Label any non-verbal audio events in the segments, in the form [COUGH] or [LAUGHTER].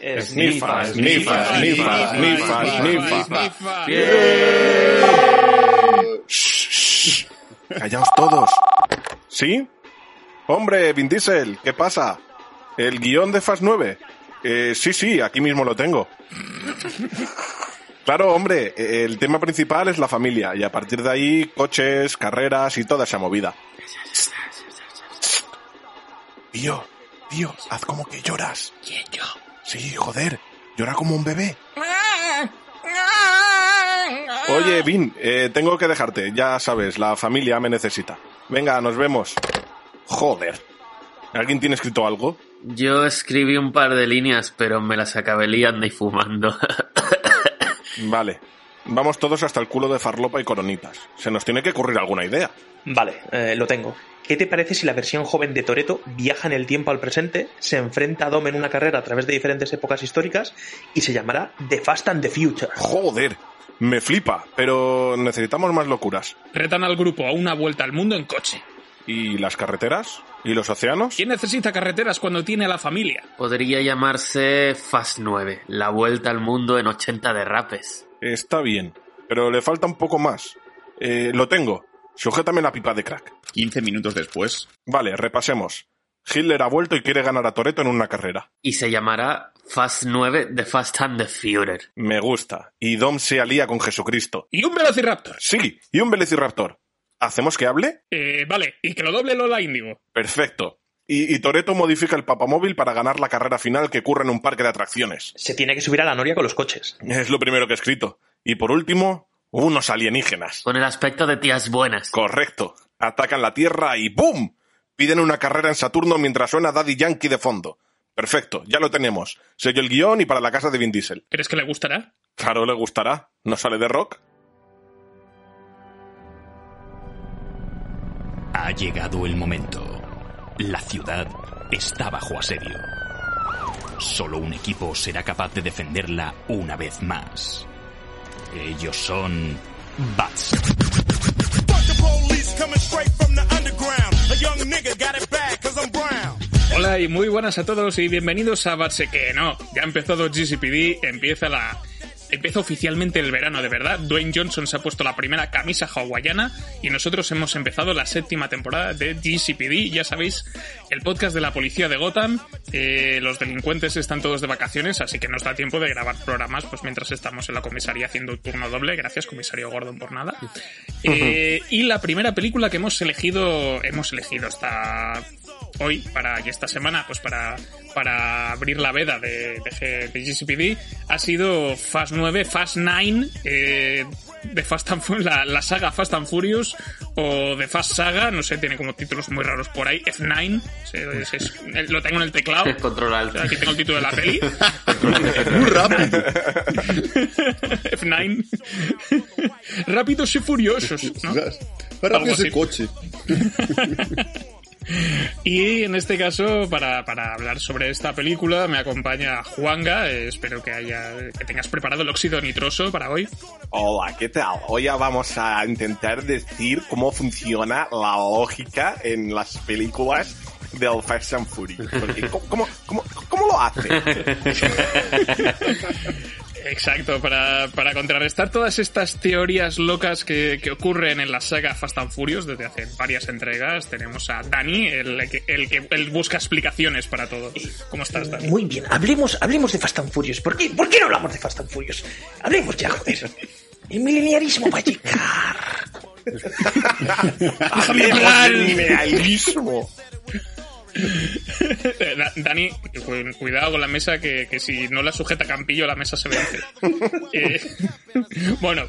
Snifa, snifa, snifa, snifa, snifa. Shh, Callaos todos. ¿Sí? Hombre, Vin Diesel, ¿qué pasa? ¿El guion de Fast 9? Eh, sí, sí, aquí mismo lo tengo. Claro, hombre, el tema principal es la familia y a partir de ahí coches, carreras y toda esa movida. Tío, tío, haz como que lloras. ¿Quién yo? Sí, joder, llora como un bebé. Oye, Vin, eh, tengo que dejarte, ya sabes, la familia me necesita. Venga, nos vemos. Joder. ¿Alguien tiene escrito algo? Yo escribí un par de líneas, pero me las acabé liando y fumando. Vale. Vamos todos hasta el culo de farlopa y coronitas. Se nos tiene que ocurrir alguna idea. Vale, eh, lo tengo. ¿Qué te parece si la versión joven de Toreto viaja en el tiempo al presente, se enfrenta a Dom en una carrera a través de diferentes épocas históricas y se llamará The Fast and the Future? Joder. Me flipa, pero necesitamos más locuras. Retan al grupo a una vuelta al mundo en coche. ¿Y las carreteras? ¿Y los océanos? ¿Quién necesita carreteras cuando tiene a la familia? Podría llamarse Fast 9, la vuelta al mundo en 80 derrapes. Está bien, pero le falta un poco más. Eh, lo tengo. Sujétame la pipa de crack. 15 minutos después. Vale, repasemos. Hitler ha vuelto y quiere ganar a Toreto en una carrera. Y se llamará Fast 9 The Fast and the Führer. Me gusta. Y Dom se alía con Jesucristo. Y un Velociraptor. Sí, y un Velociraptor. ¿Hacemos que hable? Eh, vale, y que lo doble Lola Índigo. Perfecto. Y, y Toreto modifica el papamóvil para ganar la carrera final que ocurre en un parque de atracciones. Se tiene que subir a la noria con los coches. Es lo primero que he escrito. Y por último, unos alienígenas. Con el aspecto de tías buenas. Correcto. Atacan la Tierra y ¡boom! Piden una carrera en Saturno mientras suena Daddy Yankee de fondo. Perfecto, ya lo tenemos. Sello el guion y para la casa de Vin Diesel. ¿Crees que le gustará? Claro, le gustará. ¿No sale de rock? Ha llegado el momento. La ciudad está bajo asedio. Solo un equipo será capaz de defenderla una vez más. Ellos son Bats. Hola y muy buenas a todos y bienvenidos a Batse que no. Ya ha empezado GCPD, empieza la empieza oficialmente el verano de verdad. Dwayne Johnson se ha puesto la primera camisa hawaiana y nosotros hemos empezado la séptima temporada de GCPD. Ya sabéis, el podcast de la policía de Gotham. Eh, los delincuentes están todos de vacaciones, así que nos da tiempo de grabar programas pues mientras estamos en la comisaría haciendo un turno doble. Gracias, comisario Gordon, por nada. Eh, y la primera película que hemos elegido, hemos elegido esta hoy para y esta semana pues para para abrir la veda de, de, de GCPD ha sido Fast 9 Fast 9 eh, de Fast and la, la saga Fast and Furious o de Fast Saga no sé tiene como títulos muy raros por ahí F9 es- es- es- lo tengo en el teclado [LAUGHS] sea, aquí tengo el título de la peli [LAUGHS] Muy rápido. [LAUGHS] F9 rápidos y furiosos ¿no? Rápido Algo ese así. coche. Y en este caso, para, para hablar sobre esta película, me acompaña Juanga. Eh, espero que haya que tengas preparado el óxido nitroso para hoy. Hola, ¿qué tal? Hoy vamos a intentar decir cómo funciona la lógica en las películas del Fast and Furious. Porque, ¿cómo, cómo, cómo, cómo lo hace? [LAUGHS] Exacto, para, para contrarrestar todas estas teorías locas que, que ocurren en la saga Fast and Furious desde hace varias entregas, tenemos a Dani, el que, el que él busca explicaciones para todo. ¿Cómo estás, Dani? Muy bien, hablemos, hablemos de Fast and Furious. ¿Por qué, ¿Por qué no hablamos de Fast and Furious? Hablemos ya, joder. El mileniarismo va a llegar. [LAUGHS] Hablemos del mineralismo. Da- Dani, cu- cuidado con la mesa que, que si no la sujeta Campillo la mesa se vence. [LAUGHS] Eh, bueno,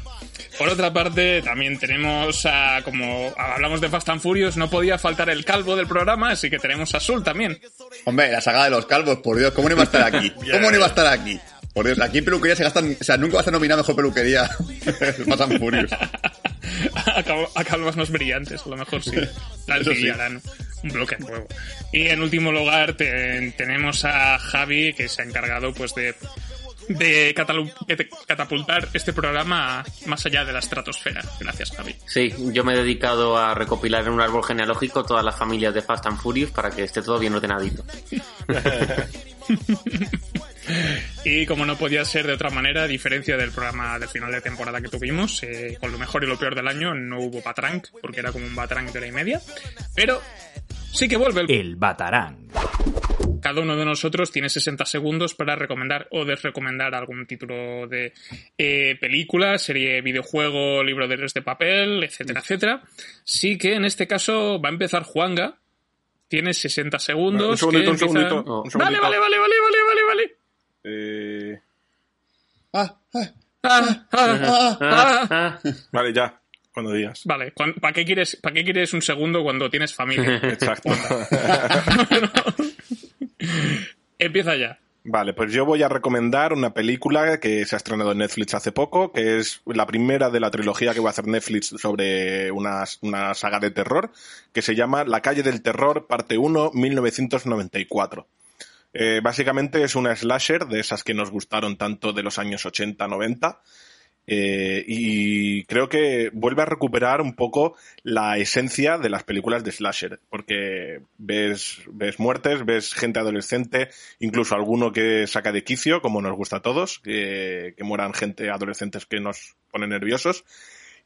por otra parte también tenemos a, como hablamos de Fast and Furious, no podía faltar el calvo del programa, así que tenemos a Sul también. Hombre, la saga de los calvos, por Dios, ¿cómo no iba a estar aquí? [LAUGHS] ¿Cómo no iba a estar aquí? Por Dios, aquí en peluquería se gastan, o sea, nunca vas a nominar mejor peluquería. [LAUGHS] Fast and Furious. [LAUGHS] a, cal- a calvos más brillantes, a lo mejor sí. La [LAUGHS] Eso sí. harán un bloque nuevo. Y en último lugar te- tenemos a Javi, que se ha encargado pues de de catapultar este programa más allá de la estratosfera. Gracias, Javi. Sí, yo me he dedicado a recopilar en un árbol genealógico todas las familias de Fast and Furious para que esté todo bien ordenadito. [LAUGHS] Y como no podía ser de otra manera, a diferencia del programa del final de temporada que tuvimos, eh, con lo mejor y lo peor del año, no hubo Batrank, porque era como un Batrank de hora y media. Pero sí que vuelve el El Batarang. cada uno de nosotros tiene 60 segundos para recomendar o desrecomendar algún título de eh, película, serie, videojuego, libro de de papel, etcétera, etcétera. Sí que en este caso va a empezar Juanga. Tiene 60 segundos. Un segundito, que un segundito. empiezan- un Vale, segundito. vale, vale, vale, vale, vale, vale. Eh, Ah, ah, Ah, vale, ya. Cuando digas. Vale, ¿para qué, quieres, ¿para qué quieres un segundo cuando tienes familia? [LAUGHS] Exacto. [LAUGHS] Empieza ya. Vale, pues yo voy a recomendar una película que se ha estrenado en Netflix hace poco, que es la primera de la trilogía que va a hacer Netflix sobre una, una saga de terror, que se llama La calle del terror, parte 1, 1994. Eh, básicamente es una slasher de esas que nos gustaron tanto de los años 80-90. eh, y creo que vuelve a recuperar un poco la esencia de las películas de slasher, porque ves, ves muertes, ves gente adolescente, incluso alguno que saca de quicio, como nos gusta a todos, que, que mueran gente adolescentes que nos ponen nerviosos.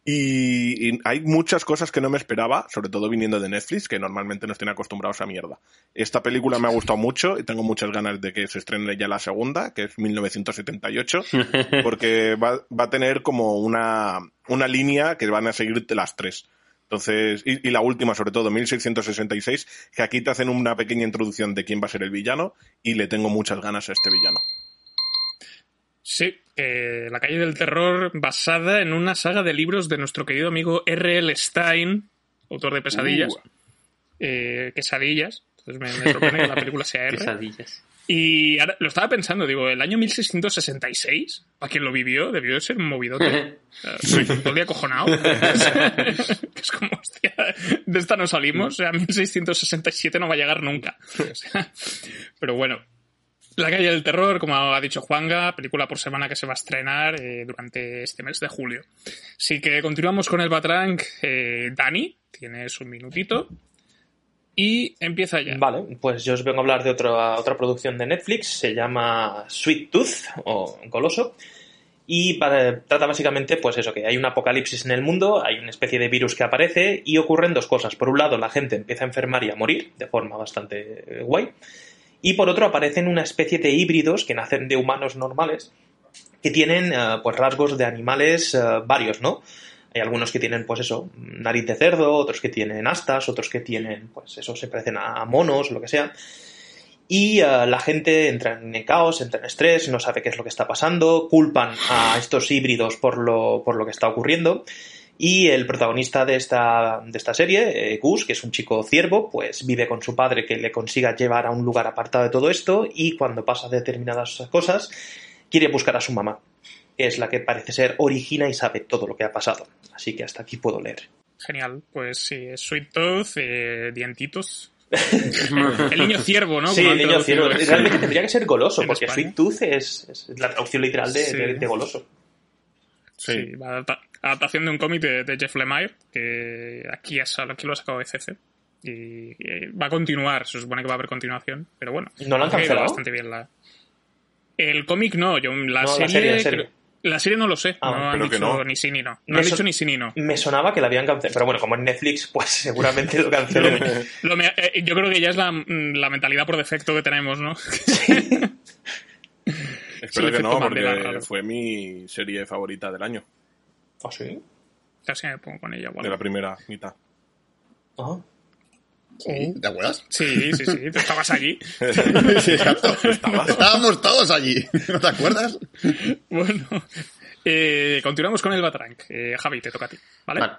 Y, y hay muchas cosas que no me esperaba, sobre todo viniendo de Netflix, que normalmente nos tiene acostumbrados a mierda. Esta película me ha gustado mucho y tengo muchas ganas de que se estrene ya la segunda, que es 1978, [LAUGHS] porque va, va a tener como una, una línea que van a seguir de las tres. Entonces, y, y la última, sobre todo, 1666, que aquí te hacen una pequeña introducción de quién va a ser el villano y le tengo muchas ganas a este villano. Sí, eh, La calle del terror basada en una saga de libros de nuestro querido amigo R.L. Stein, autor de Pesadillas. Uh. Eh, quesadillas. Entonces me, me sorprende que la película sea R. Quesadillas. Y ahora lo estaba pensando, digo, el año 1666, para quien lo vivió, debió de ser un movidote. [LAUGHS] Soy todo el día acojonado. [LAUGHS] [LAUGHS] es como, hostia, de esta no salimos, o sea, 1667 no va a llegar nunca. O sea, pero bueno. La calle del terror, como ha dicho Juanga, película por semana que se va a estrenar eh, durante este mes de julio. Así que continuamos con el Batrank. Eh, Dani, tienes un minutito. Y empieza ya. Vale, pues yo os vengo a hablar de otra, otra producción de Netflix, se llama Sweet Tooth o Goloso. Y para- trata básicamente, pues eso, que hay un apocalipsis en el mundo, hay una especie de virus que aparece y ocurren dos cosas. Por un lado, la gente empieza a enfermar y a morir de forma bastante eh, guay. Y por otro, aparecen una especie de híbridos que nacen de humanos normales que tienen eh, pues rasgos de animales eh, varios, ¿no? Hay algunos que tienen, pues eso, nariz de cerdo, otros que tienen astas, otros que tienen, pues eso, se parecen a monos, lo que sea. Y eh, la gente entra en caos, entra en estrés, no sabe qué es lo que está pasando, culpan a estos híbridos por lo, por lo que está ocurriendo. Y el protagonista de esta, de esta serie, eh, Gus, que es un chico ciervo, pues vive con su padre que le consiga llevar a un lugar apartado de todo esto y cuando pasa determinadas cosas, quiere buscar a su mamá, que es la que parece ser origina y sabe todo lo que ha pasado. Así que hasta aquí puedo leer. Genial, pues sí, es Sweet Tooth, eh, dientitos. [LAUGHS] el niño ciervo, ¿no? sí, Como el niño ciervo. Realmente tendría que ser goloso, en porque España. Sweet Tooth es, es la traducción literal de, Sí. de- de goloso. Sí, la adapta- adaptación de un cómic de, de Jeff Lemire, que aquí, es, aquí lo ha sacado de CC. Y va a continuar, se supone que va a haber continuación, pero bueno. ¿No lo han cancelado? bastante bien la... El cómic no, yo la, No, la serie, serie, la serie. creo- la serie no lo sé, Ah, no han dicho no. ni sí ni no. No Me han dicho ni sí ni no. Me sonaba que la habían cancelado, pero bueno, como en Netflix, pues [LAUGHS] seguramente lo cancelen. Lo me- eh, yo creo que ya es la, la mentalidad por defecto que tenemos, ¿no? [LAUGHS] Espero que no, porque Mandela fue mi serie favorita del año, ¿Ah, sí? Casi me pongo con ella. de bueno. la primera mitad. Ah. Sí, ¿Te acuerdas? Sí, sí, sí, tú estabas allí. [LAUGHS] Sí, exacto. Estabas. Estábamos todos allí. ¿No te acuerdas? Bueno, eh, continuamos con el Batrank. Eh, Javi, te toca a ti, ¿vale? Vale.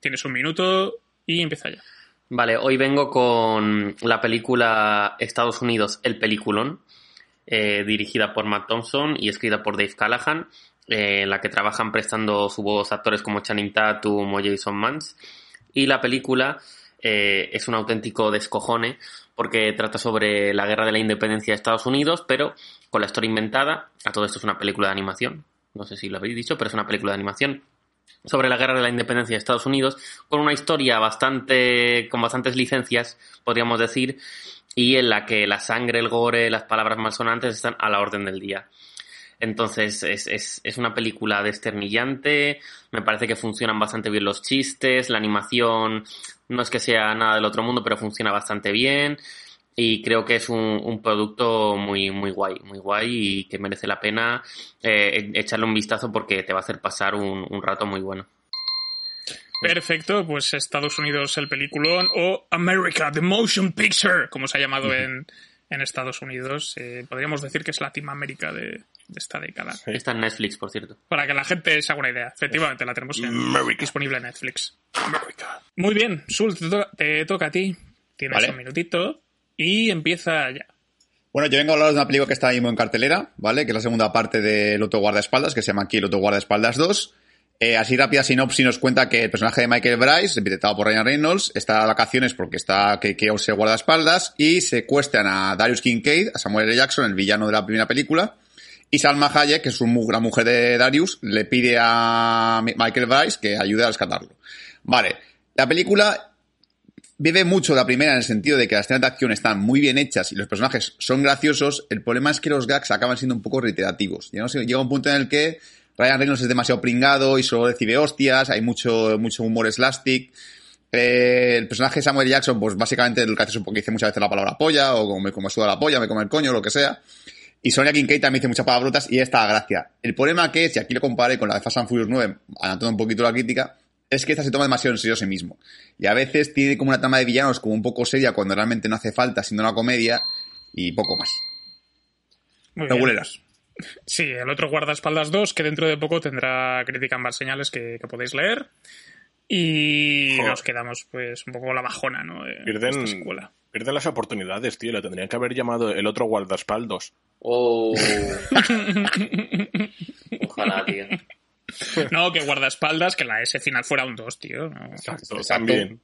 Tienes un minuto y empieza ya. Vale, hoy vengo con la película Estados Unidos, El Peliculón, eh, dirigida por Matt Thompson y escrita por Dave Callahan, eh, en la que trabajan prestando su voz actores como Channing Tatum o Jason Mans. Y la película eh, es un auténtico descojone porque trata sobre la guerra de la independencia de Estados Unidos, pero con la historia inventada. A todo esto es una película de animación. No sé si lo habéis dicho, pero es una película de animación sobre la guerra de la independencia de Estados Unidos, con una historia bastante, con bastantes licencias, podríamos decir, y en la que la sangre, el gore, las palabras malsonantes están a la orden del día. Entonces es, es, es, una película desternillante, me parece que funcionan bastante bien los chistes, la animación no es que sea nada del otro mundo, pero funciona bastante bien y creo que es un, un producto muy, muy guay, muy guay y que merece la pena eh, echarle un vistazo porque te va a hacer pasar un, un rato muy bueno. Perfecto, pues Estados Unidos el peliculón o America, the Motion Picture, como se ha llamado en, en Estados Unidos. Eh, podríamos decir que es Latinoamérica de, de esta década. Sí. Está en Netflix, por cierto. Para que la gente se haga una idea. Efectivamente, la tenemos en, disponible en Netflix. America. Muy bien, Sul, te, to te toca a ti. Tienes Vale. un minutito y empieza ya. Bueno, yo vengo a hablar de una película que está ahí mismo en cartelera, ¿vale? Que es la segunda parte del Otro Guardaespaldas, que se llama aquí El Otro Guardaespaldas 2. Eh, así rápida sinopsis nos cuenta que el personaje de Michael Bryce, interpretado por Ryan Reynolds, está de vacaciones porque está que, que se guardaespaldas y secuestran a Darius Kincaid, a Samuel L. Jackson, el villano de la primera película, y Salma Hayek, que es una mujer de Darius, le pide a Michael Bryce que ayude a rescatarlo. Vale, la película vive mucho la primera en el sentido de que las escenas de acción están muy bien hechas y los personajes son graciosos. El problema es que los gags acaban siendo un poco reiterativos. Ya no llega un punto en el que Ryan Reynolds es demasiado pringado y solo recibe hostias, hay mucho, mucho humor slastic. Eh, el personaje de Samuel Jackson, pues básicamente lo que hace un poco, dice muchas veces la palabra polla, o como me como suda la polla, me come el coño, lo que sea. Y Sonia Kincaid también dice muchas palabrotas y esta gracia. El problema que es, y aquí lo comparé con la de Fast and Furious 9, anotando un poquito la crítica, es que esta se toma demasiado en serio a sí mismo. Y a veces tiene como una trama de villanos como un poco seria cuando realmente no hace falta, siendo una comedia, y poco más. Muy. Reguleras. Sí, el otro guardaespaldas 2, que dentro de poco tendrá crítica en más señales que, que podéis leer. Y Joder. nos quedamos pues un poco la bajona, ¿no? De Pierden, esta pierden las oportunidades, tío. Le tendrían que haber llamado el otro guardaespaldos. Oh. [LAUGHS] Ojalá, tío. No, que guardaespaldas, que la S final fuera un 2, tío. ¿no? Exacto, Exacto. también.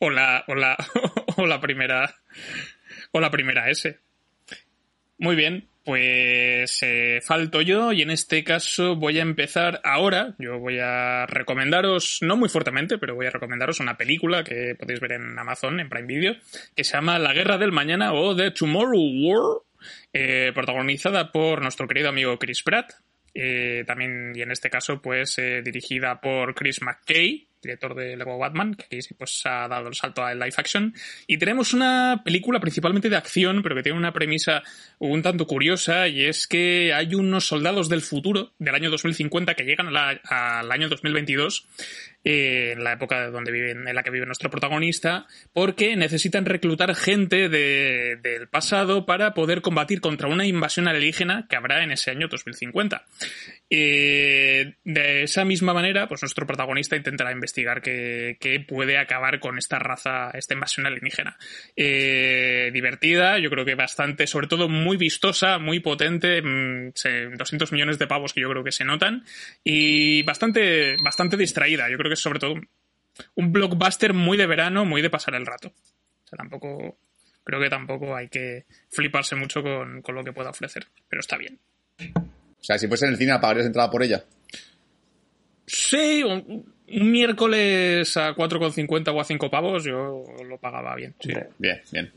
O la, o la, [LAUGHS] o la primera, o la primera S. Muy bien, pues eh, falto yo y en este caso voy a empezar ahora. Yo voy a recomendaros, no muy fuertemente, pero voy a recomendaros una película que podéis ver en Amazon, en Prime Video, que se llama La Guerra del Mañana o The Tomorrow War, eh, protagonizada por nuestro querido amigo Chris Pratt. eh, también, y en este caso, pues eh, dirigida por Chris McKay, director de Lego Batman, que aquí pues ha dado el salto al live action. Y tenemos una película principalmente de acción, pero que tiene una premisa un tanto curiosa, y es que hay unos soldados del futuro, del año 2050, que llegan a la- al año 2022, en la época donde viven, en la que vive nuestro protagonista, porque necesitan reclutar gente de- del pasado para poder combatir contra una invasión alienígena que habrá en ese año 2050. Eh, de esa misma manera, pues nuestro protagonista intentará investigar qué, puede acabar con esta raza, esta invasión alienígena. Eh, divertida, yo creo que bastante, sobre todo muy vistosa, muy potente, mm, se- 200 millones de pavos que yo creo que se notan, y bastante, bastante distraída. Yo creo que es sobre todo un blockbuster muy de verano, muy de pasar el rato. O sea, tampoco, creo que tampoco hay que fliparse mucho con, con lo que pueda ofrecer, pero está bien. O sea, si fuese en el cine, pagarías entrada por ella. Sí, un, un miércoles a 4,50 o a 5 pavos yo lo pagaba bien. sí. Bien, bien.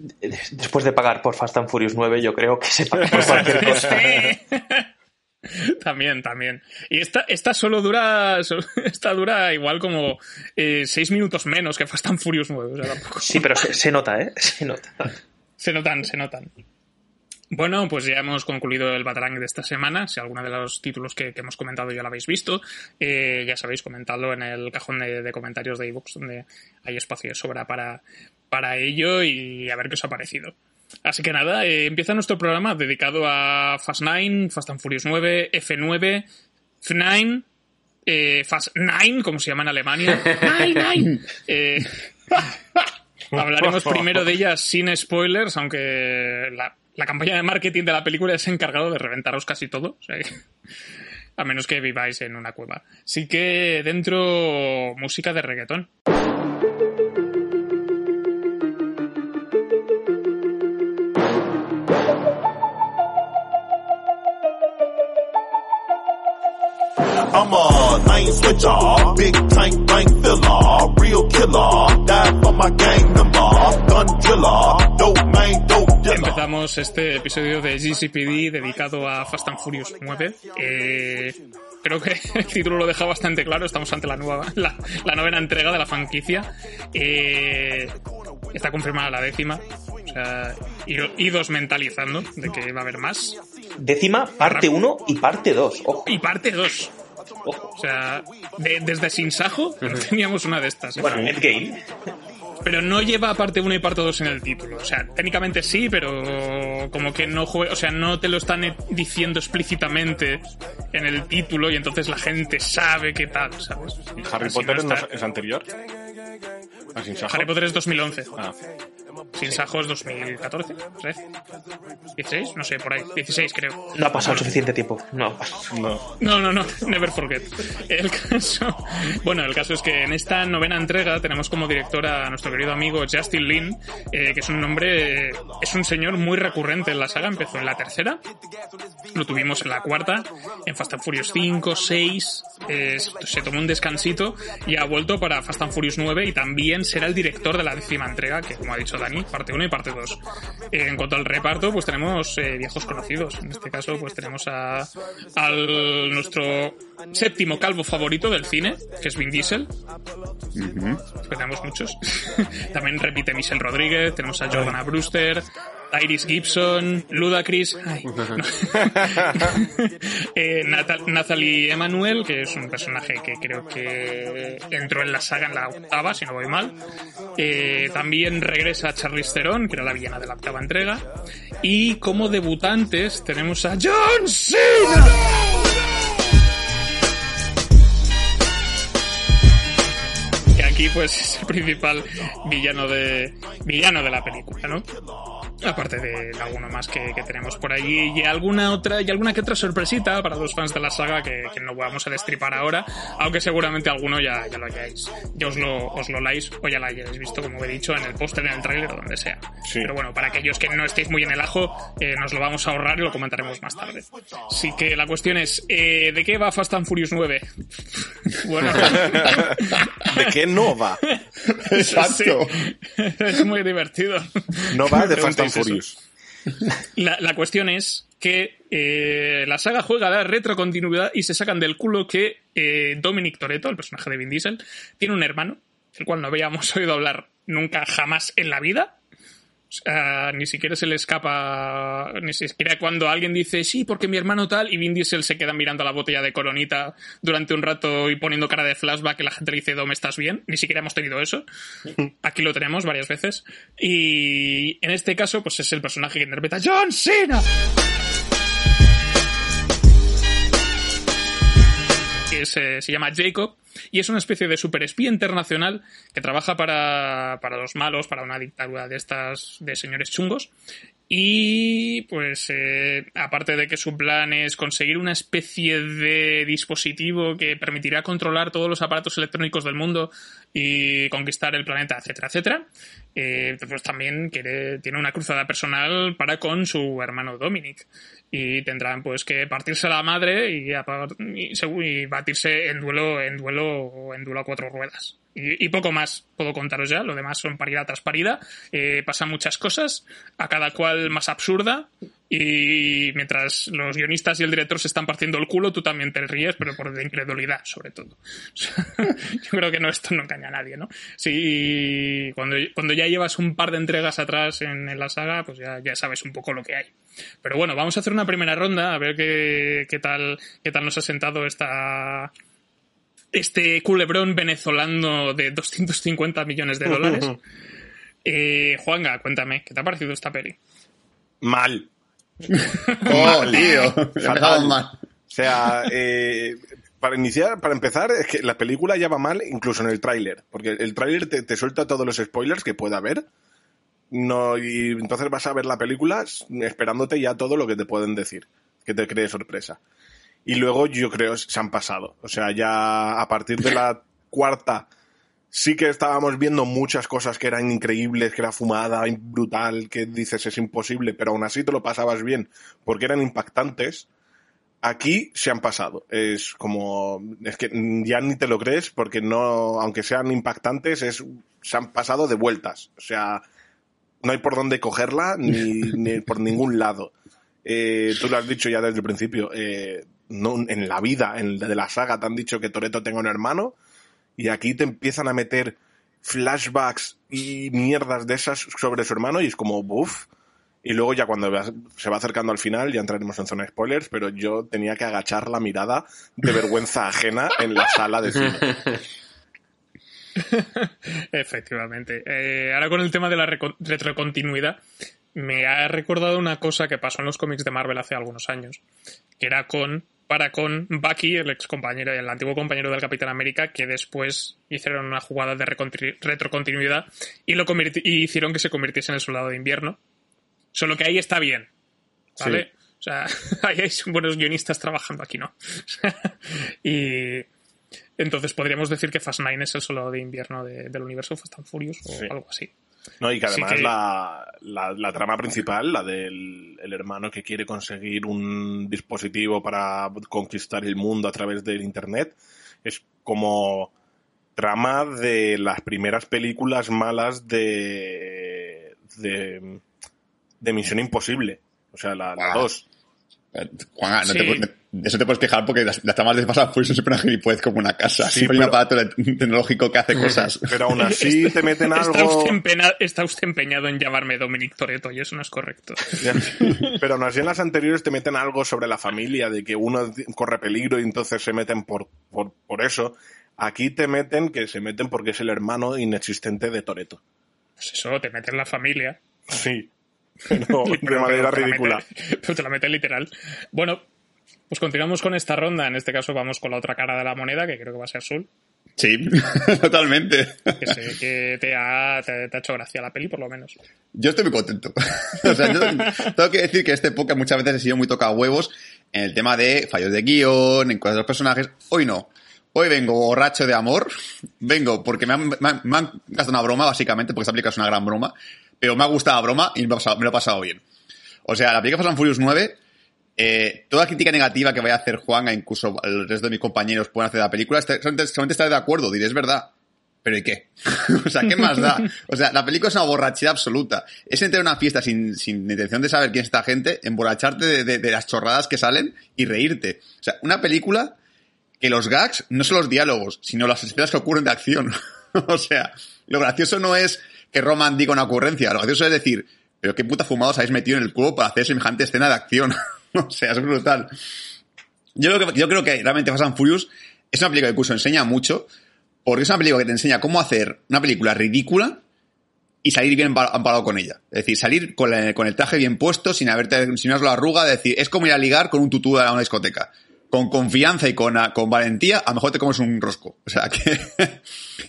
Después de pagar por Fast and Furious 9, yo creo que se paga por [LAUGHS] cualquier cosa. [LAUGHS] también, también. Y esta, esta solo dura, [LAUGHS] esta dura igual como 6 minutos menos que Fast and Furious 9. o sea, tampoco- Sí, pero se, se nota, ¿eh? [LAUGHS] Se nota. Se notan, se notan. Bueno, pues ya hemos concluido el Batarang de esta semana. Si alguno de los títulos que, que hemos comentado ya lo habéis visto, eh, ya sabéis, comentadlo en el cajón de, de comentarios de iVoox, donde hay espacio de sobra para, para ello y a ver qué os ha parecido. Así que nada, eh, empieza nuestro programa dedicado a Fast 9, Fast and Furious 9, F9, F9, eh, Fast 9, como se llama en Alemania. [LAUGHS] Nine, nine. Eh, [LAUGHS] hablaremos primero de ella sin spoilers, aunque la, la campaña de marketing de la película ha encargado de reventaros casi todo. o sea que- a menos que viváis en una cueva. Así que dentro música de reggaetón. I'm a lane switcher, big tank bank filler, real killer, die for my gang member, gun driller, dope man, dope Empezamos este episodio de GCPD dedicado a Fast and Furious 9. Eh, creo que [LAUGHS] el título lo deja bastante claro. Estamos ante la nueva, la, la novena entrega de la franquicia. Eh, está confirmada la décima. O sea, y, dos mentalizando de que va a haber más. Décima, parte 1 y parte 2. Y parte 2. O sea, de- desde Sin Sajo no teníamos una de estas. ¿eh? Bueno, Endgame. Pero no lleva parte 1 y parte 2 en el título. O sea, técnicamente sí, pero como que no jue- o sea, no te lo están e- diciendo explícitamente en el título y entonces la gente sabe qué tal, ¿sabes? ¿Y Harry Así Potter no no está- es, es anterior? ¿A Sin Sajo? Harry Potter es 2011. Ah, Sin Sajo es 2014, ¿13? 16, no sé, por ahí. 16 creo. No ha pasado el suficiente tiempo. No ha pasado. no. No, no, no, [LAUGHS] never forget. El caso, bueno, el caso es que en esta novena entrega tenemos como director a nuestro querido amigo Justin Lin, eh, que es un nombre, es un señor muy recurrente en la saga, empezó en la tercera, lo tuvimos en la cuarta, en Fast and Furious 5, 6, eh, se tomó un descansito y ha vuelto para Fast and Furious 9 y también será el director de la décima entrega, que como ha dicho Dani, parte 1 y parte 2. Eh, en cuanto al reparto, pues tenemos eh, viejos conocidos. En este caso, pues tenemos a al nuestro séptimo calvo favorito del cine, que es Vin Diesel. Pues tenemos muchos. [LAUGHS] También repite Michelle Rodríguez, tenemos a Jordana Brewster, Iris Gibson, Ludacris, ay, no. [LAUGHS] Eh, Natal- Nathalie Emanuel, que es un personaje que creo que entró en la saga en la octava, si no voy mal. Eh, también regresa Charlize Theron, que era la villana de la octava entrega. Y como debutantes tenemos a John Cena. que aquí pues es el principal villano de villano de la película, ¿no? Aparte de alguno más que, que tenemos por allí y alguna otra y alguna que otra sorpresita para los fans de la saga que, que no vamos a destripar ahora, aunque seguramente alguno ya, ya lo hayáis, ya os lo, os lo láis o ya lo hayáis visto, como he dicho, en el póster, en el tráiler o donde sea. Sí. Pero bueno, para aquellos que no estéis muy en el ajo, eh, nos lo vamos a ahorrar y lo comentaremos más tarde. Así que la cuestión es, eh, ¿de qué va Fast and Furious 9? [LAUGHS] bueno, [LAUGHS] ¿De qué no va? [LAUGHS] Exacto. Sí. es muy divertido. No va de Fast and. Furious. [LAUGHS] La, la cuestión es que eh, la saga juega a la retrocontinuidad y se sacan del culo que eh, Dominic Toretto, el personaje de Vin Diesel, tiene un hermano, el cual no habíamos [LAUGHS] oído hablar nunca jamás en la vida. Sea, ni siquiera se le escapa, ni siquiera cuando alguien dice, sí, porque mi hermano tal, y Vin Diesel se queda mirando la botella de coronita durante un rato y poniendo cara de flashback, que la gente le dice, Dom, ¿estás bien? Ni siquiera hemos tenido eso. [LAUGHS] Aquí lo tenemos varias veces. Y en este caso, pues es el personaje que interpreta John Cena. que se, se llama Jacob y es una especie de superespía internacional que trabaja para, para los malos, para una dictadura de estas de señores chungos. Y pues eh, aparte de que su plan es conseguir una especie de dispositivo que permitirá controlar todos los aparatos electrónicos del mundo y conquistar el planeta, etcétera, etcétera, eh, pues también tiene una cruzada personal para con su hermano Dominic. Y tendrán pues que partirse la madre y, batirse en duelo en duelo en duelo a cuatro ruedas. Y, y poco más puedo contaros ya. Lo demás son parida tras parida. Eh, pasan muchas cosas a cada cual más absurda y mientras los guionistas y el director se están partiendo el culo tú también te ríes pero por de incredulidad sobre todo [LAUGHS] yo creo que no esto no engaña a nadie no sí cuando, cuando ya llevas un par de entregas atrás en, en la saga pues ya, ya sabes un poco lo que hay pero bueno, vamos a hacer una primera ronda a ver qué, qué tal qué tal nos ha sentado esta este culebrón venezolano de 250 millones de dólares. [LAUGHS] Eh, Juanga, cuéntame, ¿qué te ha parecido esta peli? Mal. Oh, tío. Empezamos mal. O sea, eh, para iniciar, para empezar, es que la película ya va mal incluso en el tráiler, porque el tráiler te, te suelta todos los spoilers que pueda haber. No, y entonces vas a ver la película esperándote ya todo lo que te pueden decir, que te cree sorpresa. Y luego yo creo se han pasado. O sea, ya a partir de la cuarta sí que estábamos viendo muchas cosas que eran increíbles, que era fumada, brutal, que dices es imposible, pero aún así te lo pasabas bien, porque eran impactantes. Aquí se han pasado. Es como, es que ya ni te lo crees, porque no, aunque sean impactantes, es, se han pasado de vueltas. O sea, no hay por dónde cogerla ni, [LAUGHS] ni por ningún lado. Eh, tú lo has dicho ya desde el principio. eh, no, en la vida, en de la saga, te han dicho que Toreto tenga un hermano y aquí te empiezan a meter flashbacks y mierdas de esas sobre su hermano y es como, uff. Y luego ya cuando se va acercando al final, ya entraremos en zona de spoilers, pero yo tenía que agachar la mirada de vergüenza [LAUGHS] ajena en la sala de cine. [LAUGHS] Efectivamente. Eh, ahora con el tema de la retrocontinuidad, me ha recordado una cosa que pasó en los cómics de Marvel hace algunos años, que era con para con Bucky, el ex compañero, el antiguo compañero del Capitán América, que después hicieron una jugada de retrocontinuidad y lo y hicieron que se convirtiese en el soldado de invierno. Solo que ahí está bien. ¿Vale? O sea, [LAUGHS] ahí hay buenos guionistas trabajando, aquí no. [LAUGHS] y entonces podríamos decir que Fast Nine es el soldado de invierno de- del universo Fast and Furious o Sí. algo así. No, y que Sí además que- La, la, la trama principal, la del el hermano que quiere conseguir un dispositivo para conquistar el mundo a través del internet, es como trama de las primeras películas malas de de, de Misión Imposible. O sea, la, la Ah. 2. Juan, no Sí. te puedes- de eso te puedes quejar porque las, las tramas de Fast and Furious siempre una gilipollez como una casa. Sí, siempre hay un aparato te- tecnológico que hace cosas. Pero aún así te meten Está algo. usted, está usted empeñado en llamarme Dominic Toretto y eso no es correcto. Pero aún así en las anteriores te meten algo sobre la familia, de que uno corre peligro y entonces se meten por, por, por eso. Aquí te meten que se meten porque es el hermano inexistente de Toreto. Pues eso, te metes en la familia. Sí. Pero [LAUGHS] de manera pero ridícula. mete- [LAUGHS] pero te la mete literal. Bueno, pues continuamos con esta ronda. En este caso vamos con la otra cara de la moneda, que creo que va a ser Sul. Sí, [LAUGHS] totalmente. Que sé que te ha, te, te ha hecho gracia la peli, por lo menos. Yo estoy muy contento. o sea, yo tengo que decir que este podcast muchas veces he sido muy toca huevos en el tema de fallos de guion, en cosas de los personajes. Hoy no. Hoy vengo borracho de amor. Vengo porque me han, me han, me han gastado una broma, básicamente, porque esta película es una gran broma. Pero me ha gustado la broma y me, lo he pasado bien. O sea, la película Fast and Furious 9, eh, toda crítica negativa que vaya a hacer Juan, e incluso el resto de mis compañeros pueden hacer la película, este- solamente, solamente estaré de acuerdo, diré, es verdad. ¿Pero y qué? [LAUGHS] o sea, ¿qué más da? O sea, la película es una borrachera absoluta. Es entrar a una fiesta sin, sin intención de saber quién es esta gente, emborracharte de, de- de las chorradas que salen y reírte. O sea, una película que los gags no son los diálogos, sino las escenas que ocurren de acción. [LAUGHS] o sea, lo gracioso no es que Roman diga una ocurrencia, lo gracioso es decir, pero qué puta fumados habéis metido en el cubo para hacer semejante escena de acción. [LAUGHS] o sea, es brutal. Yo creo, que, yo creo que realmente Fast and Furious es una película que incluso enseña mucho, porque es una película que te enseña cómo hacer una película ridícula y salir bien ampa- amparado con ella. Es decir, salir con, el traje bien puesto, sin haberte, sin haber la arruga, de decir, es como ir a ligar con un tutú a una discoteca. Con confianza y con, con valentía, a lo mejor te comes un rosco. O sea que... [LAUGHS]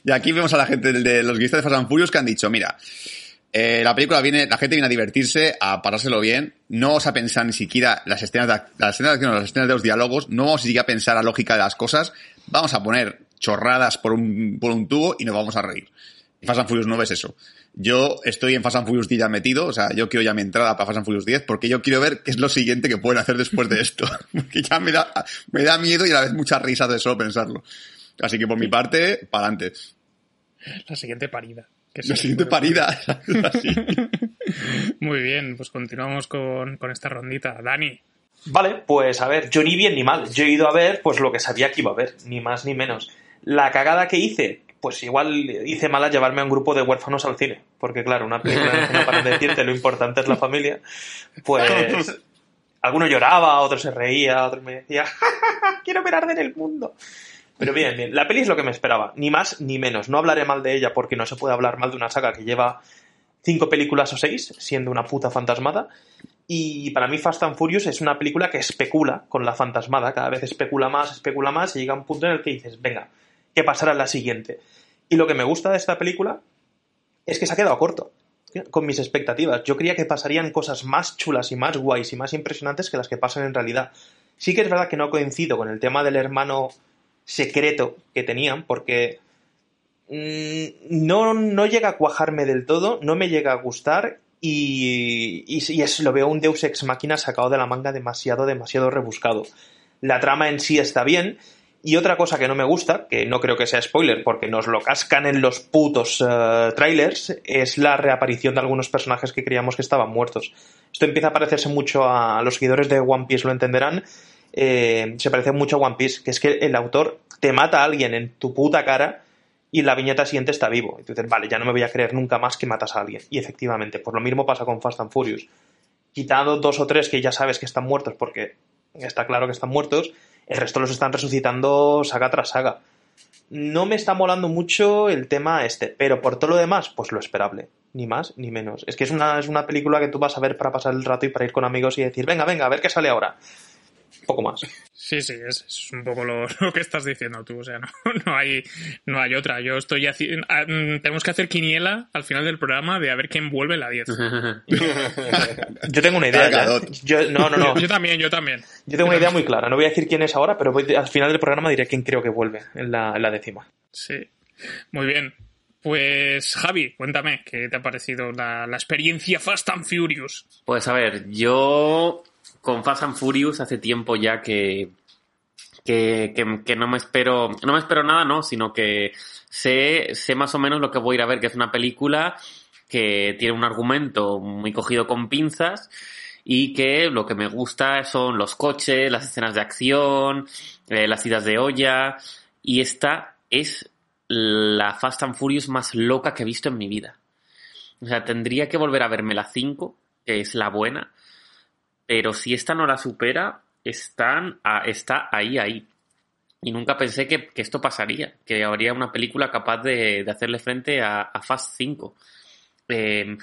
y aquí vemos a la gente de, los guionistas de Fast and Furious que han dicho, mira, eh, la película viene, la gente viene a divertirse, a pasárselo bien. No vamos a pensar ni siquiera las escenas de, las escenas de acción, las escenas de los diálogos. No vamos ni siquiera a pensar la lógica de las cosas. Vamos a poner chorradas por un, por un tubo y nos vamos a reír. Y Fast and Furious 9 es eso. Yo estoy en Fast and Furious 10 ya metido, o sea, yo quiero ya mi entrada para Fast and Furious 10 porque yo quiero ver qué es lo siguiente que pueden hacer después de esto. [LAUGHS] Porque ya me da, me da miedo y a la vez mucha risa de solo pensarlo. Así que por mi parte, para adelante. La siguiente parida. que La siguiente parida. [LAUGHS] Muy bien, pues continuamos con, con esta rondita. Dani, Vale, pues a ver, yo ni bien ni mal. Yo he ido a ver pues lo que sabía que iba a ver, ni más ni menos. La cagada que hice, pues igual hice mal a llevarme a un grupo de huérfanos al cine. Porque claro, una película no para de decirte lo importante es la familia. Pues alguno lloraba, otro se reía, otro me decía, "Ja, ja, ja, quiero ver arder el mundo. Pero bien, bien. La peli es lo que me esperaba. Ni más ni menos. No hablaré mal de ella porque no se puede hablar mal de una saga que lleva cinco películas o seis, siendo una puta fantasmada. Y para mí Fast and Furious es una película que especula con la fantasmada. Cada vez especula más, especula más y llega un punto en el que dices, venga, ¿qué pasará en la siguiente? Y lo que me gusta de esta película es que se ha quedado corto con mis expectativas. Yo creía que pasarían cosas más chulas y más guays y más impresionantes que las que pasan en realidad. Sí que es verdad que no coincido con el tema del hermano secreto que tenían, porque mm, no, no llega a cuajarme del todo, no me llega a gustar y, y, y es, lo veo un Deus Ex Máquina sacado de la manga demasiado, demasiado rebuscado. La trama en sí está bien Y otra cosa que no me gusta, que no creo que sea spoiler porque nos lo cascan en los putos eh, trailers, es la reaparición de algunos personajes que creíamos que estaban muertos. Esto empieza a parecerse mucho a, los seguidores de One Piece, lo entenderán. Eh, se parece mucho a One Piece, que es que el autor te mata a alguien en tu puta cara y la viñeta siguiente está vivo. Y tú dices, vale, ya no me voy a creer nunca más que matas a alguien. Y efectivamente, pues lo mismo pasa con Fast and Furious. Quitado dos o tres que ya sabes que están muertos porque está claro que están muertos, el resto los están resucitando saga tras saga. No me está molando mucho el tema este, pero por todo lo demás, pues lo esperable. Ni más ni menos. Es que es una, es una película que tú vas a ver para pasar el rato y para ir con amigos y decir, venga, venga, a ver qué sale ahora poco más. Sí, sí, es, un poco [LAUGHS] lo, que estás diciendo tú. O sea, no, [LAUGHS] no, hay, no hay otra. Yo estoy haciendo. Ah, mm, tenemos que hacer quiniela al final del programa de a ver quién vuelve la 10. [LAUGHS] yo tengo una idea. Yo, no, no, no. Yo también, yo también. Yo tengo una idea muy clara. No voy a decir quién es ahora, pero al final del programa diré quién creo que vuelve en la, en la décima. Sí. Muy bien. Pues Javi, cuéntame, ¿qué te ha parecido la, la experiencia Fast and Furious? Pues a ver, yo con Fast and Furious hace tiempo ya que, que, no me espero, no me espero nada, no, sino que sé, sé más o menos lo que voy a ir a ver, que es una película que tiene un argumento muy cogido con pinzas y que lo que me gusta son los coches, las escenas de acción, eh, las idas de olla y esta es la Fast and Furious más loca que he visto en mi vida. O sea, tendría que volver a verme la 5, que es la buena, pero si esta no la supera, están está ahí, ahí. Y nunca pensé que, esto pasaría, que habría una película capaz de, hacerle frente a, Fast 5. Em,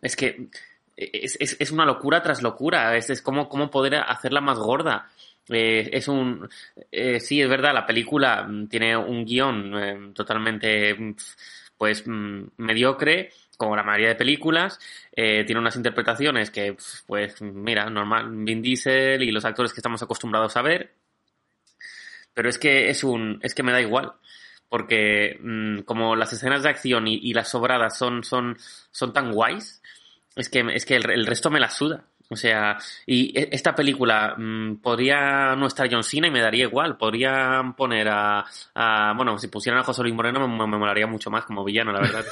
es que es, una locura tras locura, es, como, poder hacerla más gorda. Eh, es un. Eh, sí, es verdad, la película tiene un guion em, totalmente. Pues mm, mediocre, como la mayoría de películas, eh, tiene unas interpretaciones que, pues, mira, normal, Vin Diesel y los actores que estamos acostumbrados a ver, pero es que es un, es que me da igual, porque mm, como las escenas de acción y, las sobradas son, son, son tan guays, es que, es que el resto me la suda. O sea, y e, esta película mm, podría no estar John Cena y me daría igual. Podrían poner a, bueno, si pusieran a José Luis Moreno me, molaría mucho más como villano, la verdad.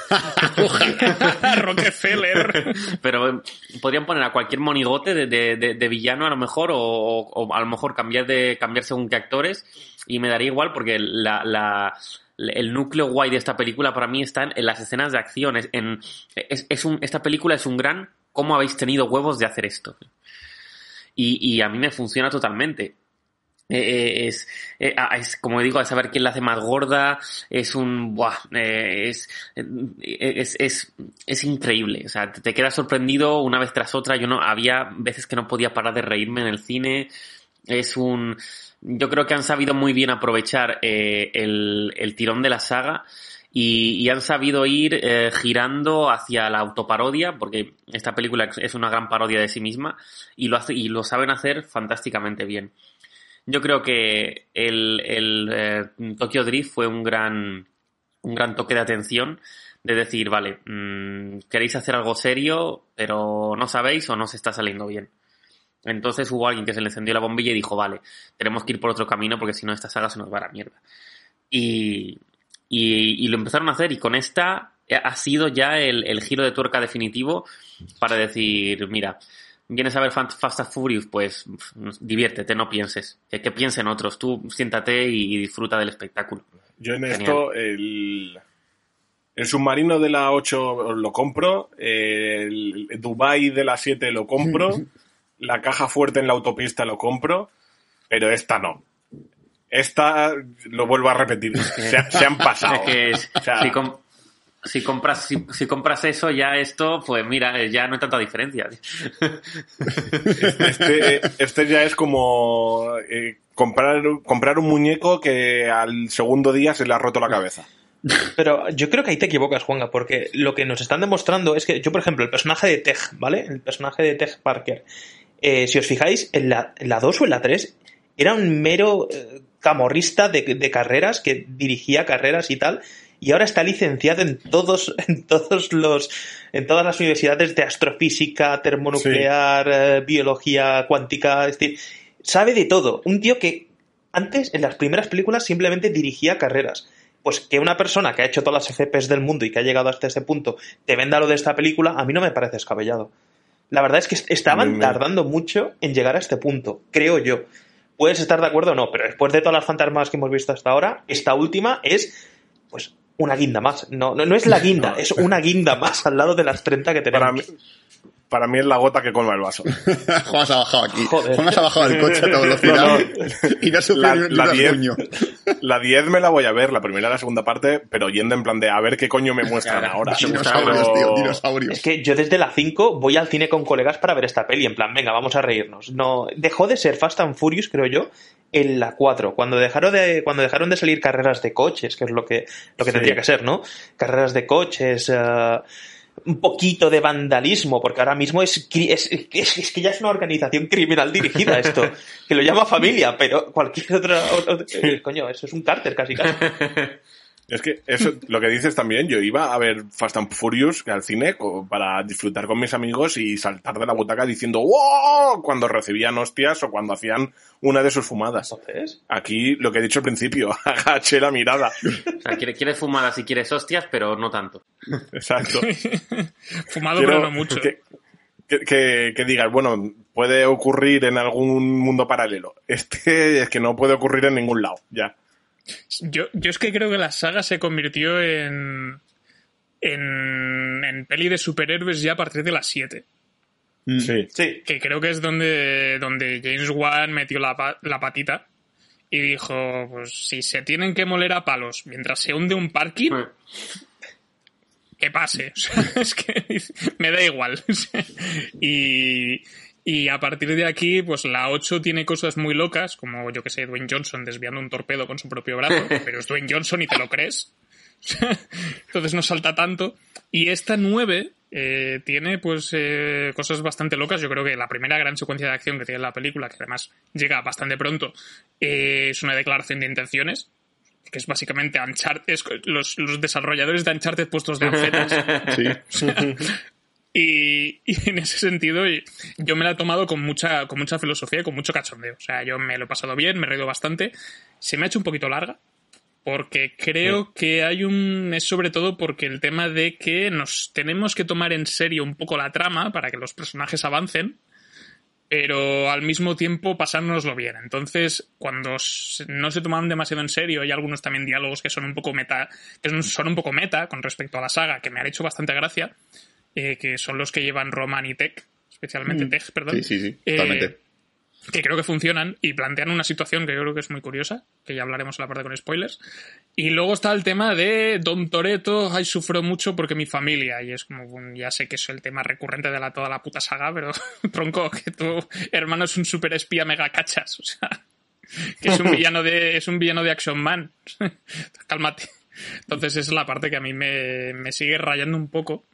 [LAUGHS] Rockefeller. Pero eh, podrían poner a cualquier monigote de, villano a lo mejor o, a lo mejor cambiar de cambiar según qué actores y me daría igual porque la, el núcleo guay de esta película para mí está en, las escenas de acción. En, es, un, esta película es un gran ¿Cómo habéis tenido huevos de hacer esto? Y, a mí me funciona totalmente. Eh, eh, es, eh, es, como digo, a saber quién la hace más gorda, es un, buah, es, es, es, increíble, o sea, te, quedas sorprendido una vez tras otra, yo no, había veces que no podía parar de reírme en el cine, es un, yo creo que han sabido muy bien aprovechar el, el tirón de la saga, y, han sabido ir eh, girando hacia la autoparodia, porque esta película es una gran parodia de sí misma y lo, y lo saben hacer fantásticamente bien. Yo creo que el, el eh, Tokyo Drift fue un gran, un gran toque de atención de decir, vale, mm, queréis hacer algo serio, pero no sabéis o no se está saliendo bien. Entonces hubo alguien que se le encendió la bombilla y dijo, vale, tenemos que ir por otro camino porque si no esta saga se nos va a la mierda. Y, y, lo empezaron a hacer y con esta ha sido ya el, giro de tuerca definitivo para decir, mira, vienes a ver Fast and Furious, pues diviértete, no pienses, que, que piensen otros, tú siéntate y disfruta del espectáculo. Yo en esto, el, el submarino de la 8 lo compro, el Dubai de la 7 lo compro, [LAUGHS] la caja fuerte en la autopista lo compro, pero esta no. Esta, lo vuelvo a repetir, se, han pasado. si, compras, si, compras eso, ya esto, pues mira, ya no hay tanta diferencia. Este, este ya es como eh, comprar, comprar un muñeco que al segundo día se le ha roto la cabeza. Pero yo creo que ahí te equivocas, Juanga, porque lo que nos están demostrando es que yo, por ejemplo, el personaje de Tej, ¿vale? El personaje de Tej Parker, eh, si os fijáis, en la, en la 2 o en la 3 era un mero eh, camorrista de, carreras, que dirigía carreras y tal, y ahora está licenciado en todos, [LAUGHS] en todos los, en todas las universidades de astrofísica, termonuclear, eh, biología cuántica, es decir, sabe de todo. Un tío que antes, en las primeras películas, simplemente dirigía carreras. Pues que una persona que ha hecho todas las FPs del mundo y que ha llegado hasta ese punto te venda lo de esta película, a mí no me parece escabellado. La verdad es que estaban tardando mucho en llegar a este punto, creo yo. Puedes estar de acuerdo o no, pero después de todas las fantasmas que hemos visto hasta ahora, esta última es, pues, una guinda más. No, no, no es la [LAUGHS] guinda, es una guinda más al lado de las 30 que tenemos. Para mí, para mí es la gota que colma el vaso. [LAUGHS] Juan se ha bajado aquí. Joder. Juan se ha bajado del coche a toda [LAUGHS] velocidad. No, y no ha sufrido La, la 10 rasguño. La 10 me la voy a ver, la primera y la segunda parte, pero yendo en plan de a ver qué coño me muestran Claro, ahora. Dinosaurios, Pero- tío, [LAUGHS] dinosaurios. Es que yo desde la 5 voy al cine con colegas para ver esta peli, en plan, venga, vamos a reírnos. No, dejó de ser Fast and Furious, creo yo, en la 4, cuando dejaron de, cuando dejaron de salir carreras de coches, que es lo que, lo que Sí. tendría que ser, ¿no? Carreras de coches, eh, un poquito de vandalismo, porque ahora mismo es, cri- es, es- es que ya es una organización criminal dirigida esto, que lo llama familia, pero cualquier otra, otro- coño, eso es un cárter casi casi. [LAUGHS] Es que eso, [LAUGHS] lo que dices también, yo iba a ver Fast and Furious al cine para disfrutar con mis amigos y saltar de la butaca diciendo ¡Wow! cuando recibían hostias o cuando hacían una de sus fumadas. Entonces, Aquí, lo que he dicho al principio, [LAUGHS] agaché la mirada. O sea, quieres, quieres fumadas y quieres hostias, pero no tanto. Exacto. [LAUGHS] Fumado, Quiero pero no mucho. Que, que, que- que digas, bueno, puede ocurrir en algún mundo paralelo. Este es que no puede ocurrir en ningún lado, ya. Yo, yo es que creo que la saga se convirtió en, en, en peli de superhéroes ya a partir de las 7. Sí. sí, Que creo que es donde, donde James Wan metió la, la patita y dijo, pues si se tienen que moler a palos mientras se hunde un parking, que pase. [LAUGHS] O sea, es que [LAUGHS] me da igual. [LAUGHS] Y, y a partir de aquí, pues la 8 tiene cosas muy locas, como yo que sé, Dwayne Johnson desviando un torpedo con su propio brazo, [LAUGHS] pero es Dwayne Johnson y te lo crees. [LAUGHS] Entonces no salta tanto. Y esta 9 eh, tiene pues eh, cosas bastante locas. Yo creo que la primera gran secuencia de acción que tiene la película, que además llega bastante pronto, eh, es una declaración de intenciones. Que es básicamente Uncharted, es los, los desarrolladores de Uncharted puestos de [LAUGHS] ancetas. Sí. Y, y en ese sentido, yo me la he tomado con mucha, con mucha filosofía y con mucho cachondeo. O sea, yo me lo he pasado bien, me he reído bastante. Se me ha hecho un poquito larga, porque creo que hay un. Es sobre todo porque el tema de que nos tenemos que tomar en serio un poco la trama para que los personajes avancen, pero al mismo tiempo pasárnoslo bien. Entonces, cuando no se toman demasiado en serio, hay algunos también diálogos que son un poco meta, que son un poco meta con respecto a la saga, que me han hecho bastante gracia eh, que son los que llevan Roman y Tech, especialmente Tech, perdón. Sí, sí, sí, eh, totalmente. que creo que funcionan y plantean una situación que yo creo que es muy curiosa, que ya hablaremos en la parte con spoilers. Y luego está el tema de Don Toreto, ay, sufro mucho porque mi familia, y es como, bueno, ya sé que es el tema recurrente de la, toda la puta saga, pero [LAUGHS] tronco, que tu hermano es un super espía mega cachas, o sea, que es un [LAUGHS] villano de, es un villano de Action Man. [LAUGHS] Cálmate. Entonces esa es la parte que a mí me, me sigue rayando un poco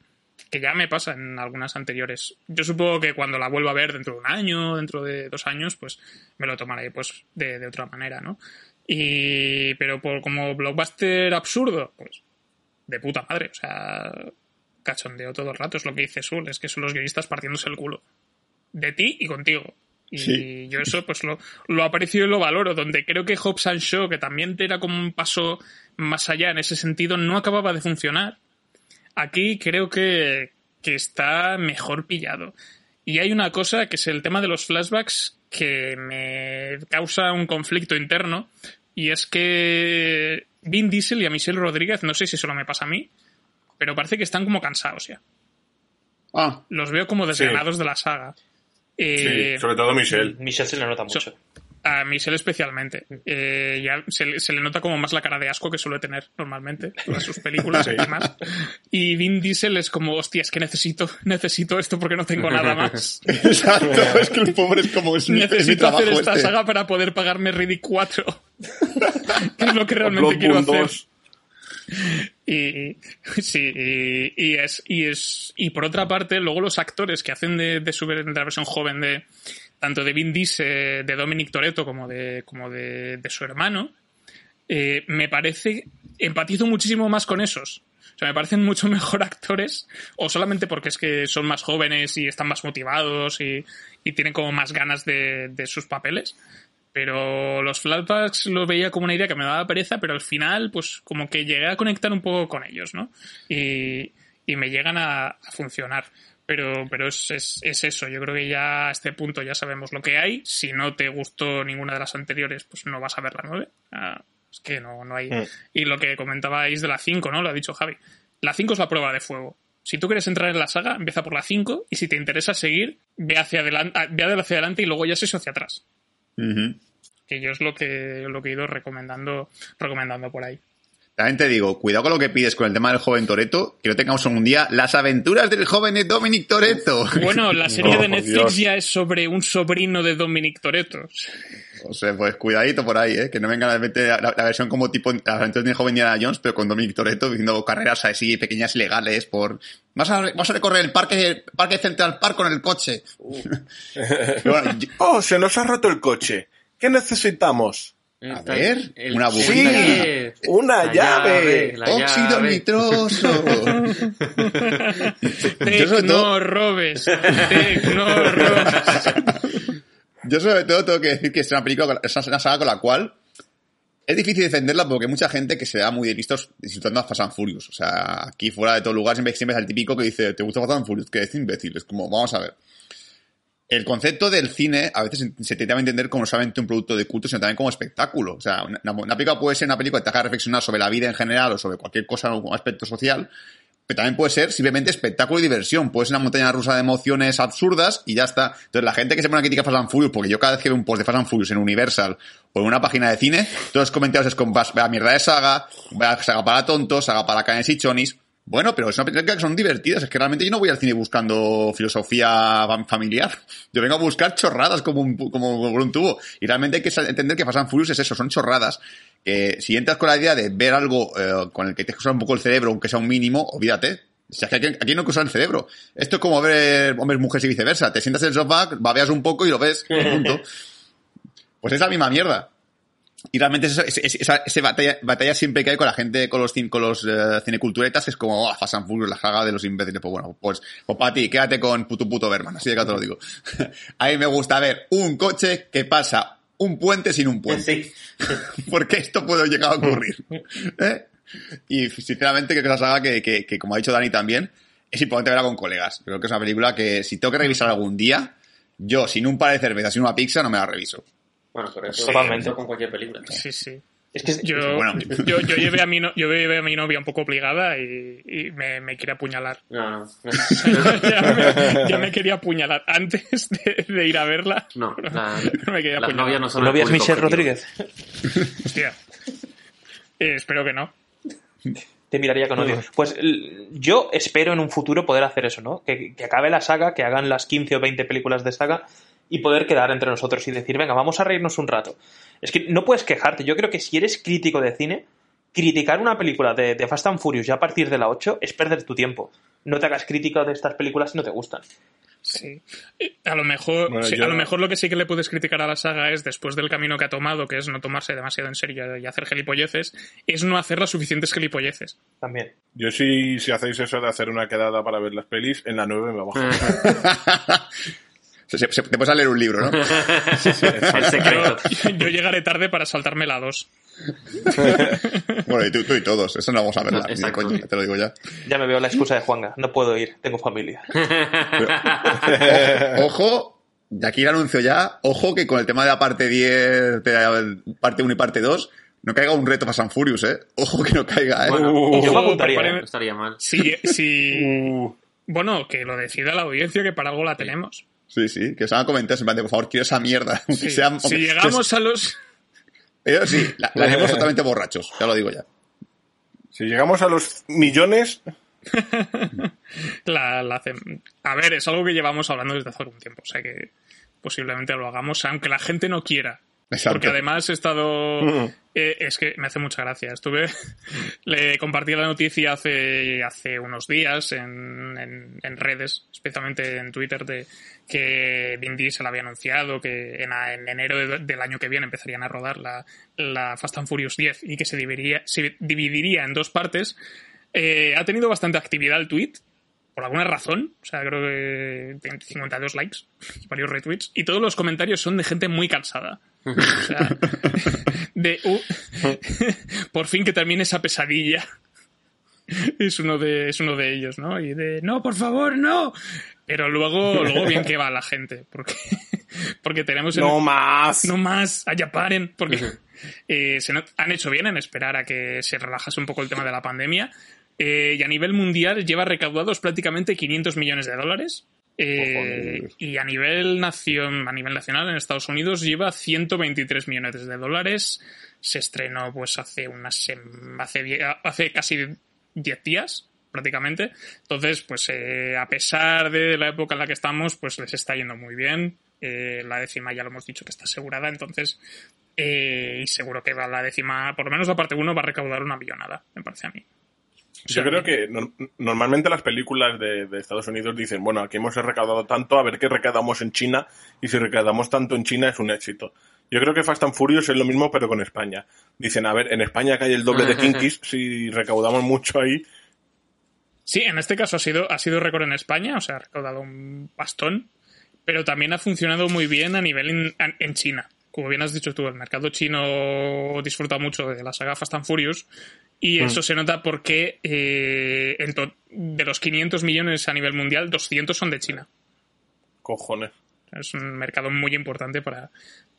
que ya me pasa en algunas anteriores. Yo supongo que cuando la vuelva a ver dentro de un año, dentro de dos años, pues me lo tomaré pues de, de otra manera, ¿no? Y pero por como blockbuster absurdo, pues de puta madre, o sea, cachondeo todo el rato, es lo que dice Sul, es que son los guionistas partiéndose el culo. De ti y contigo. Y Sí. yo eso pues lo, lo aprecio y lo valoro, donde creo que Hobbs and Shaw, que también era como un paso más allá en ese sentido, no acababa de funcionar aquí creo que, que está mejor pillado. Y hay una cosa que es el tema de los flashbacks que me causa un conflicto interno y es que Vin Diesel y a Michelle Rodríguez, no sé si solo me pasa a mí, pero parece que están como cansados ya. Ah, Los veo como desganados de la saga. Eh, Sí, sobre todo Michelle. Michelle se le nota mucho. A Michelle especialmente. Eh, ya se, le- se le nota como más la cara de asco que suele tener normalmente en sus películas y demás. Y Vin Diesel es como, hostia, es que necesito, necesito esto porque no tengo nada [LAUGHS] más. exacto. es que el pobre es como es, mi- es mi necesito trabajo hacer esta este. saga para poder pagarme Riddick 4. [LAUGHS] que es lo que realmente quiero hacer. 2. Y sí, y, y es, y es. Y por otra parte, luego los actores que hacen de, de, su, de la versión joven de tanto de Vin Diesel, de Dominic Toretto, como de, como de, de su hermano, eh, me parece. Empatizo muchísimo más con esos. O sea, me parecen mucho [LAUGHS] mejor actores, o solamente porque es que son más jóvenes y están más motivados y, y tienen como más ganas de, de sus papeles. Pero los flashbacks los veía como una idea que me daba pereza, pero al final, pues como que llegué a conectar un poco con ellos, ¿no? Y, y me llegan a funcionar. Pero, pero es, es, es eso, yo creo que ya a este punto ya sabemos lo que hay. Si no te gustó ninguna de las anteriores, pues no vas a ver la 9. Ah, es que no, no hay. Mm. Y lo que comentabais de la 5, ¿no? Lo ha dicho Javi. La 5 es la prueba de fuego. Si tú quieres entrar en la saga, empieza por la 5 y si te interesa seguir, ve hacia adelante, ve hacia adelante y luego ya se hizo hacia atrás. Que yo es lo que, lo que he ido recomendando, recomendando por ahí. También te digo, cuidado con lo que pides con el tema del joven Toreto, que no tengamos un día las aventuras del joven Dominic Toreto. Bueno, la [LAUGHS] serie No, de Netflix Dios. ya es sobre un sobrino de Dominic Toretto. O sea, pues cuidadito por ahí, ¿eh? Que no venga a meter la, la versión como tipo las aventuras del joven Indiana Jones, pero con Dominic Toreto haciendo carreras así pequeñas legales por... Vas a, vas a recorrer el parque, el parque Central Park con el coche. [LAUGHS] Pero bueno, yo- Oh, se nos ha roto el coche. ¿Qué necesitamos? A ver, una Sí, bujía. una La llave. la óxido llave. nitroso. [LAUGHS] Yo sobre todo- Tecno robes. Tecno robes. [LAUGHS] Yo sobre todo tengo que decir que es una película, es una saga con la cual es difícil defenderla porque hay mucha gente que se da muy de listos disfrutando a Fast and Furious. O sea, aquí fuera de todo lugar siempre, siempre es el típico que dice, ¿te gusta Fast and Furious? Que es imbécil. Es como, vamos a ver. El concepto del cine a veces se intenta entender como no solamente un producto de culto, sino también como espectáculo. O sea, una, película puede ser una película que te haga reflexionar sobre la vida en general o sobre cualquier cosa, algún aspecto social, pero también puede ser simplemente espectáculo y diversión. Puede ser una montaña rusa de emociones absurdas y ya está. Entonces, la gente que se pone a criticar Fast and Furious, porque yo cada vez que veo un post de Fast and Furious en Universal o en una página de cine, todos los comentarios es con "Vas- vaya mierda de saga, saga para tontos, saga para canes y chonis. Bueno, pero es una película que son divertidas. Es que realmente yo no voy al cine buscando filosofía fam- familiar. [LAUGHS] Yo vengo a buscar chorradas como un, como, un tubo. Y realmente hay que entender que Fast and Furious es eso, son chorradas. Que si entras con la idea de ver algo eh, con el que te que usar un poco el cerebro, aunque sea un mínimo, olvídate. O sea, que aquí, aquí no hay que usar el cerebro. Esto es como ver hombres, mujeres y viceversa. Te sientas en el sofá, babeas un poco y lo ves. [LAUGHS] punto. Pues es la misma mierda. Y realmente es, es- es- esa, esa batalla, batalla siempre que hay con la gente, con los, con los eh, cineculturetas, que es como, oh, Fast and Furious, la saga de los imbéciles. Pues bueno, pues, pues para ti, quédate con puto puto Berman, así de que te lo digo. [LAUGHS] A mí me gusta ver un coche que pasa un puente sin un puente. Sí. [LAUGHS] Porque esto puede llegar a ocurrir. ¿Eh? Y sinceramente creo que es una saga que, que, que, como ha dicho Dani también, es importante verla con colegas. Creo que es una película que si tengo que revisar algún día, yo sin un par de cervezas y una pizza no me la reviso. Bueno, pero eso Totalmente. con cualquier película. Sí, sí. Es que es- Yo, [LAUGHS] Bueno. yo, yo llevé a mi no- yo llevé a mi novia un poco obligada y, y me, me quiere apuñalar. No, no. [LAUGHS] ya, me, ya me quería apuñalar antes de, de ir a verla. No, [LAUGHS] la- me quería apuñalar. novias no ¿No vías público Michelle objetivo. Rodríguez? Hostia. Eh, espero que no. Te miraría con odio. Pues yo espero en un futuro poder hacer eso, ¿no? Que, que acabe la saga, que hagan las 15 o 20 películas de saga y poder quedar entre nosotros y decir, venga, vamos a reírnos un rato. Es que no puedes quejarte. Yo creo que si eres crítico de cine, criticar una película de, de Fast and Furious ya a partir de la 8 es perder tu tiempo. No te hagas crítica de estas películas si no te gustan. Sí. A lo mejor, Bueno, sí, yo- a lo mejor lo que sí que le puedes criticar a la saga es después del camino que ha tomado, que es no tomarse demasiado en serio y hacer gilipolleces, es no hacer las suficientes gilipolleces. También. Yo sí, si hacéis eso de hacer una quedada para ver las pelis, en la 9 me bajo. [LAUGHS] [LAUGHS] Se- se- se- te puedes leer un libro, ¿no? [LAUGHS] el secreto. Yo, yo llegaré tarde para saltarme la 2. [LAUGHS] bueno, y tú, tú y todos. Eso no vamos a verla. ni de Exacto. coña, te lo digo ya. Ya me veo la excusa de Juanga. No puedo ir, tengo familia. Ojo, de aquí el anuncio ya. Ojo que con el tema de la parte 10, de la parte 1 y parte 2, no caiga un reto Fast and Furious, ¿eh? Ojo que no caiga, ¿eh? Bueno, Uh, Yo me apuntaría, No estaría mal. Si, si, uh, bueno, que lo decida la audiencia, que para algo la tenemos. Sí, sí, que os hagan comentarios en plan de, por favor, quiero esa mierda. Aunque [LAUGHS] Sí, sea- si llegamos a los... Pero sí, la, la haremos totalmente borrachos, ya lo digo ya. si llegamos a los millones, [LAUGHS] La, la hacen- A ver, es algo que llevamos hablando desde hace algún tiempo, o sea que posiblemente lo hagamos, aunque la gente no quiera. Exacto. Porque además he estado... Mm. eh, es que me hace mucha gracia. Estuve... [LAUGHS] le compartí la noticia hace, hace unos días en, en, en redes, especialmente en Twitter, de que Vin Diesel había anunciado que en, en enero de- del año que viene empezarían a rodar la, la Fast and Furious 10 y que se dividiría, se dividiría en dos partes. Eh, ha tenido bastante actividad el tweet por alguna razón, o sea, creo que tiene 52 likes [LAUGHS] varios retweets, y todos los comentarios son de gente muy cansada. O sea, [LAUGHS] de uh, [LAUGHS] por fin que termine esa pesadilla. Es uno de, es uno de ellos, ¿no? Y de no, por favor, no. Pero luego, luego bien que va la gente, porque, porque tenemos el- No más. no más, allá paren, porque eh, se no- han hecho bien en esperar a que se relajase un poco el tema de la pandemia. Eh, y a nivel mundial lleva recaudados prácticamente 500 millones de dólares. Eh, y a nivel nación, a nivel nacional en Estados Unidos lleva 123 millones de dólares. Se estrenó pues hace unas hace, hace casi 10 días prácticamente. Entonces, pues eh, a pesar de la época en la que estamos, pues les está yendo muy bien. Eh, la décima ya lo hemos dicho que está asegurada, entonces eh, y seguro que va la décima, por lo menos la parte 1 va a recaudar una millonada, me parece a mí. Yo creo que no- normalmente las películas de, de Estados Unidos dicen, bueno, aquí hemos recaudado tanto, a ver qué recaudamos en China, y si recaudamos tanto en China es un éxito. Yo creo que Fast and Furious es lo mismo, pero con España. Dicen, a ver, en España que hay el doble de Kinkis, si recaudamos mucho ahí, Sí, en este caso ha sido, ha sido récord en España, o sea, ha recaudado un bastón, pero también ha funcionado muy bien a nivel en, en China. Como bien has dicho tú, el mercado chino disfruta mucho de la saga Fast and Furious y eso se nota porque eh, en to- de los 500 millones a nivel mundial, 200 son de China. cojones. Es un mercado muy importante para,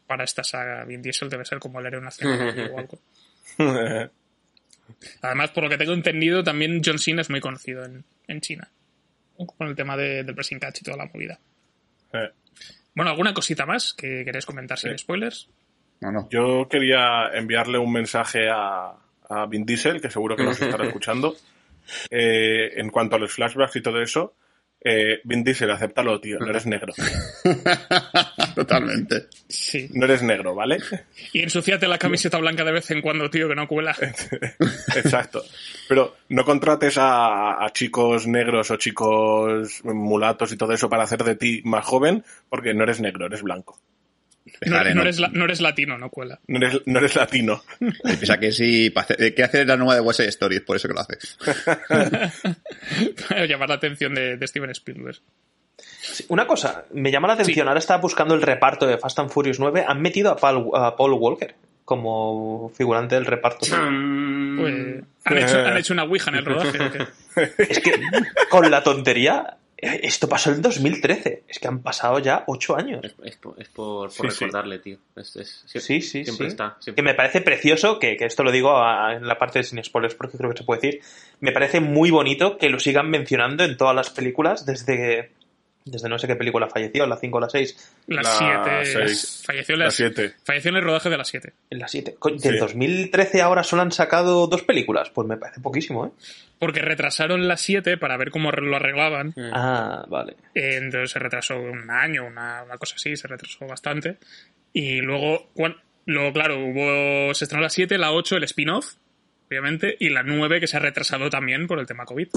para esta saga. Vin Diesel debe ser como el héroe nacional [LAUGHS] o algo. Además, por lo que tengo entendido, también John Cena es muy conocido en, en China. Con el tema de- del pressing catch y toda la movida. Eh, Bueno, ¿alguna cosita más que queréis comentar sin spoilers? No, no. Yo quería enviarle un mensaje a, a Vin Diesel, que seguro que nos estará [LAUGHS] escuchando, eh, en cuanto a los flashbacks y todo eso. Eh, Vin Diesel, acéptalo, tío, no eres negro. [LAUGHS] Totalmente. Sí. No eres negro, ¿vale? Y ensuciate la camiseta blanca de vez en cuando, tío, que no cuela. [LAUGHS] Exacto. Pero no contrates a, a chicos negros o chicos mulatos y todo eso para hacer de ti más joven, porque no eres negro, eres blanco. No, eres, la- no eres latino, no cuela. No eres, no eres latino. [LAUGHS] Piensa que sí, que hacer la nueva de West Side Story, es por eso que lo hace. [LAUGHS] Para llamar la atención de, de Steven Spielberg. Sí, Una cosa, me llama la atención, ahora estaba buscando el reparto de Fast and Furious 9, han metido a Paul, a Paul Walker como figurante del reparto. Mm, Pues, ¿han, hecho, han hecho una ouija en el rodaje. Es que con la tontería, esto pasó en 2013, es que han pasado ya ocho años. Es, es por, es por- por Sí, sí. recordarle, tío. Es- es- sie- Sí, sí, siempre sí. está. Que siempre me parece precioso, que, que esto lo digo a- en la parte de sin spoilers porque creo que se puede decir, me parece muy bonito que lo sigan mencionando en todas las películas desde, desde no sé qué película falleció, la 5 o la 6, Las La 7. seis. Falleció en La las- 7. Falleció en el rodaje de las 7. en la 7. Del Sí. 2013 ahora solo han sacado dos películas, pues me parece poquísimo, ¿eh? Porque retrasaron las 7 para ver cómo lo arreglaban. Mm. Ah, vale. Eh, Entonces se retrasó un año, una, una cosa así, se retrasó bastante. Y luego, luego claro, hubo, se estrenó la 7, la 8, el spin-off, obviamente, y la 9 que se ha retrasado también por el tema COVID.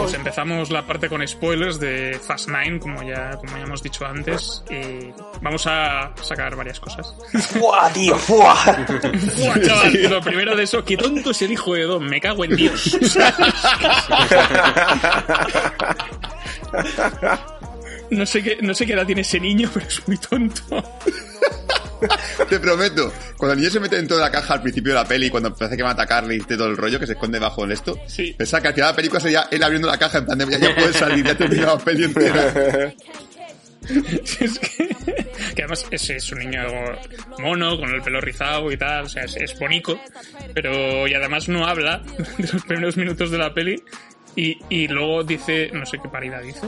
Pues empezamos la parte con spoilers de Fast 9, como ya, como ya hemos dicho antes. Y vamos a sacar varias cosas. [LAUGHS] ¡Buah, tío! ¡Buah! [LAUGHS] Buah, chaval, lo primero de eso, qué tonto es el hijo de Don, me cago en Dios. [LAUGHS] No sé, qué, no sé qué edad tiene ese niño, pero es muy tonto. [LAUGHS] Te prometo, cuando el niño se mete dentro de la caja al principio de la peli, cuando parece que va a atacarle y todo el rollo que se esconde bajo el esto, Sí. pensaba que al final de la película sería él abriendo la caja en plan de ya, ya puedes salir, ya te la peli entera. [LAUGHS] Es que, que además es, es un niño mono, con el pelo rizado y tal, o sea, es, es bonito, pero y además no habla [LAUGHS] de los primeros minutos de la peli y, y luego dice, no sé qué parida dice.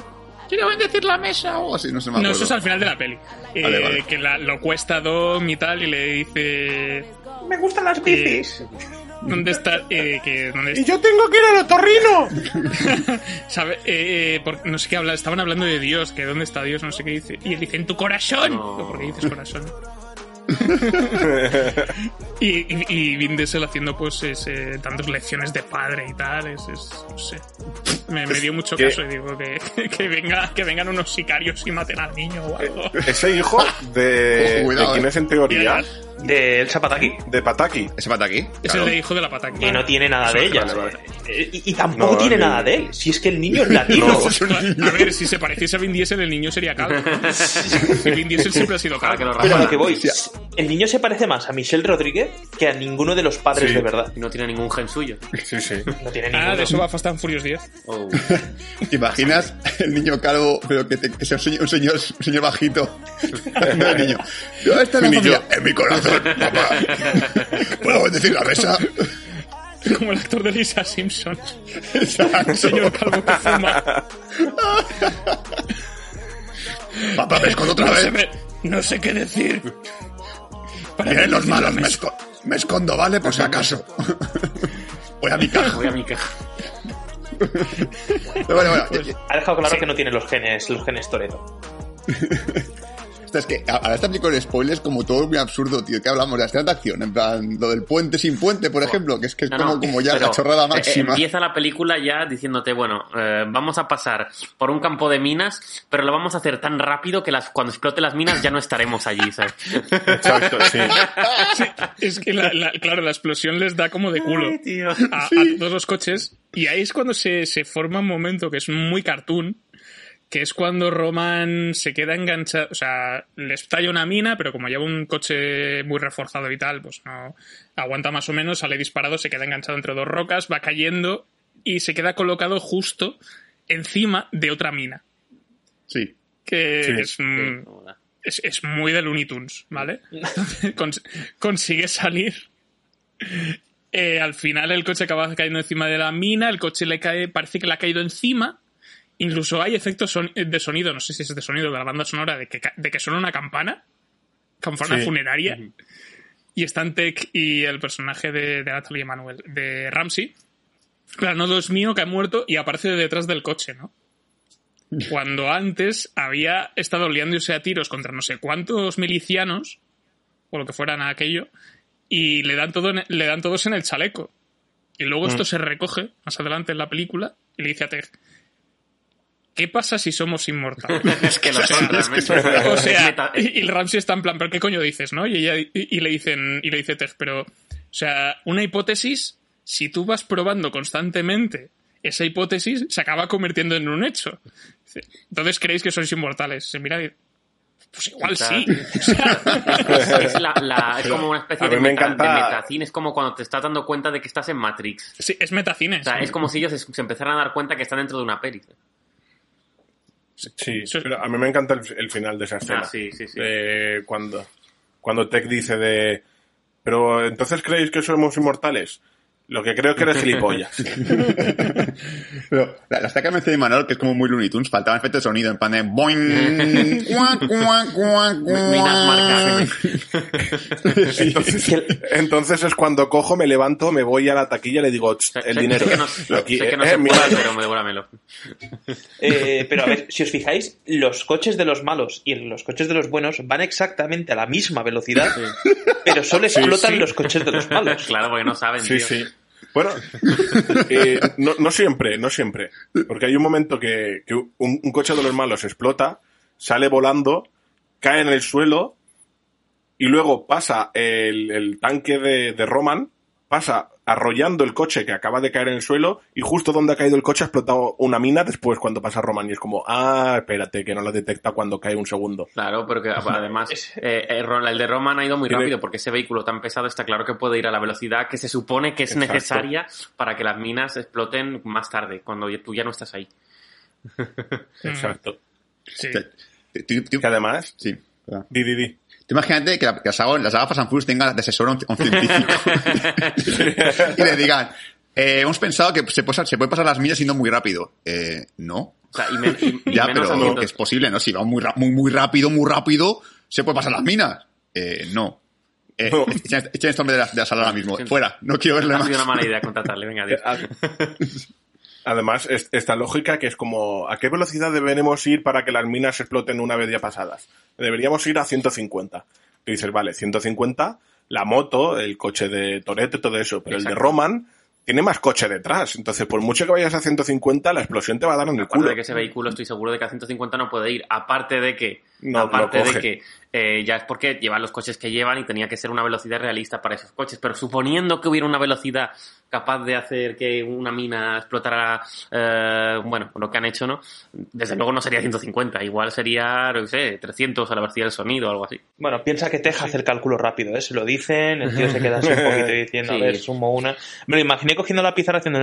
Quiero bendecir la mesa o así, no se me No, eso es al final de la peli. Eh, Vale, vale. Que la- lo cuesta Dom y tal y le dice... ¡Me gustan las bicis! ¿Dónde está? Eh, que, ¿dónde ¡Y yo tengo que ir al otorrino! [LAUGHS] ¿Sabe? Eh, eh, por- no sé qué habla, estaban hablando de Dios, que dónde está Dios, no sé qué dice. Y él dice, en tu corazón. No. ¿Por qué dices corazón? [LAUGHS] y, y, y Vin Diesel haciendo pues ese, tantas lecciones de padre y tal, es, es no sé. Me, me dio mucho que- caso y digo que, [LAUGHS] que, venga, que vengan unos sicarios y maten al niño o algo. Ese hijo de, Ojo, cuidado, de quién eh. es en teoría, De Elsa Pataki. de Pataki. ¿Ese pata aquí? Es el de hijo de la pataki. Que no tiene nada de ella. Vale, vale. Eh, Y, y tampoco No, tiene nada de él. Si es que el niño es [LAUGHS] latino. No. A ver, si se pareciese a Vin Diesel, el niño sería calvo. Vin Diesel siempre ha sido Para que calvo. lo Pero a lo que voy, el niño se parece más a Michelle Rodríguez que a ninguno de los padres Sí. de verdad. Y no tiene ningún gen suyo. Sí, sí. No tiene ninguno. Ah, de eso va Fast and Furious 10. Oh. [LAUGHS] ¿Te imaginas el niño calvo, pero que, te, que sea un señor, un señor, un señor bajito? [LAUGHS] No el niño. ¿Dónde está la Mi familia? niño. En mi corazón, papá. ¿Puedo bendecir la mesa? Como el actor de Lisa Simpson. Exacto. El señor calvo que fuma. Papá, me escondo otra No sé, vez. me- no sé qué decir. Vienen los malos, me, esco- me escondo, ¿vale? Por si acaso. [LAUGHS] Voy a mi caja. Voy a mi caja. Bueno, bueno, Pues, Ha dejado claro que no tiene los genes, los genes Toreto. [LAUGHS] es que ahora esta película de spoilers como todo muy absurdo, tío. ¿Qué hablamos? De la escena de acción, en plan, lo del puente sin puente, por ejemplo, que es que es No, como, no, como ya la chorrada eh, máxima. Empieza la película ya diciéndote, bueno, eh, vamos a pasar por un campo de minas, pero lo vamos a hacer tan rápido que las, cuando explote las minas ya no estaremos allí, ¿sabes? [LAUGHS] Exacto, sí. Sí, es que, la- la- claro, la explosión les da como de culo Ay, tío. a, a todos los coches. Y ahí es cuando se, se forma un momento que es muy cartoon, que es cuando Roman se queda enganchado, o sea, le estalla una mina, pero como lleva un coche muy reforzado y tal, pues no aguanta más o menos, sale disparado, se queda enganchado entre dos rocas, va cayendo y se queda colocado justo encima de otra mina. Sí. Que Sí, es, mm, es, es muy de Looney Tunes, ¿vale? [LAUGHS] Cons- consigue salir. Eh, al final el coche acaba cayendo encima de la mina, el coche le cae, parece que le ha caído encima. Incluso hay efectos son- de sonido, no sé si es de sonido de la banda sonora, de que, de que suena una campana, campana Sí. funeraria. Y están Tech y el personaje de, de Natalie Emanuel, de Ramsey. Claro, no es mío que ha muerto y aparece detrás del coche, ¿no? Cuando antes había estado liándose a tiros contra no sé cuántos milicianos, o lo que fueran aquello, y le dan, todo en- le dan todos en el chaleco. Y luego esto se recoge más adelante en la película y le dice a Tech, ¿qué pasa si somos inmortales? [LAUGHS] es que lo son realmente. O Es sea, y, y el Ramsey está en plan, ¿pero qué coño dices, no? Y, ella, y, y le dicen, y le dice Tej, pero, o sea, una hipótesis, si tú vas probando constantemente esa hipótesis, se acaba convirtiendo en un hecho. Entonces creéis que sois inmortales. Se mira y pues igual sí. [LAUGHS] O sea, es, la- la- es como una especie de, me meta, encanta- de metacine, es como cuando te estás dando cuenta de que estás en Matrix. sí, es metacine. O sea, es como si ellos se, se empezaran a dar cuenta que están dentro de una peli. Sí, es- pero a mí me encanta el, el final de esa escena. Ah, sí, sí, sí. Cuando, cuando Tech dice de... Pero entonces creéis que somos inmortales. Lo que creo que eres gilipollas. [LAUGHS] Pero la, la estaca de Manol, que es como muy Looney Tunes, faltaba efecto de sonido, en plan de boing, [LAUGHS] cuac, cuac, cuac, Minas marcas. cuac. [LAUGHS] Entonces, entonces es cuando cojo, me levanto, me voy a la taquilla y le digo, "Ch, Sé- el dinero. Sé que no, Aquí, sé eh, pero me devuélvamelo. Eh, pero a ver, si os fijáis, los coches de los malos y los coches de los buenos van exactamente a la misma velocidad, pero solo explotan sí. los coches de los malos. Claro, porque no saben, Sí, tío. Bueno, [LAUGHS] eh, no, no siempre, no siempre. Porque hay un momento que, que un, un coche de los malos explota, sale volando, cae en el suelo y luego pasa el, el tanque de, de Roman, pasa arrollando el coche que acaba de caer en el suelo y justo donde ha caído el coche ha explotado una mina después cuando pasa Roman y es como, ah, espérate, que no la detecta cuando cae un segundo. Claro, pero que [LAUGHS] además eh, eh, el de Roman ha ido muy rápido porque ese vehículo tan pesado está claro que puede ir a la velocidad que se supone que es Exacto. necesaria para que las minas exploten más tarde, cuando ya- tú ya no estás ahí. Exacto. Sí. Que además, Sí, verdad. di, di, di. Tú imagínate que la, que la saga, la saga Fast and Furious tenga de asesor un, un científico. [LAUGHS] [LAUGHS] y le digan, eh, hemos pensado que se puede, se puede pasar las millas yendo muy rápido. Eh, no. O sea, y, men- y- [LAUGHS] y Ya, menos pero que es posible, ¿no? Si va muy, muy, muy rápido, muy rápido, ¿se puede pasar las minas? Eh, no. Eh, No. echen, este hombre de la, de la sala ahora mismo. Fuera, no quiero verle ha más. sido una mala idea contratarle, venga, adiós. Además, es- esta lógica que es como, ¿a qué velocidad deberemos ir para que las minas exploten una vez ya pasadas? Deberíamos ir a 150. Y dices, vale, 150, la moto, el coche de Toretto, todo eso, pero el de. Roman tiene más coche detrás. Entonces, por mucho que vayas a 150, la explosión te va a dar en el Aparte culo. de que ese vehículo estoy seguro de que a 150 no puede ir. Aparte de que, No, aparte de que eh, ya es porque llevan los coches que llevan y tenía que ser una velocidad realista para esos coches. Pero suponiendo que hubiera una velocidad capaz de hacer que una mina explotara, eh, bueno, lo que han hecho, ¿no? Desde luego no sería 150, igual sería, no sé, 300 a la velocidad del sonido o algo así. Bueno, piensa que Teja hace el cálculo rápido, ¿eh? Se lo dicen, el tío se queda así un poquito diciendo, Sí. a ver, sumo una. Me lo imaginé cogiendo la pizarra haciendo...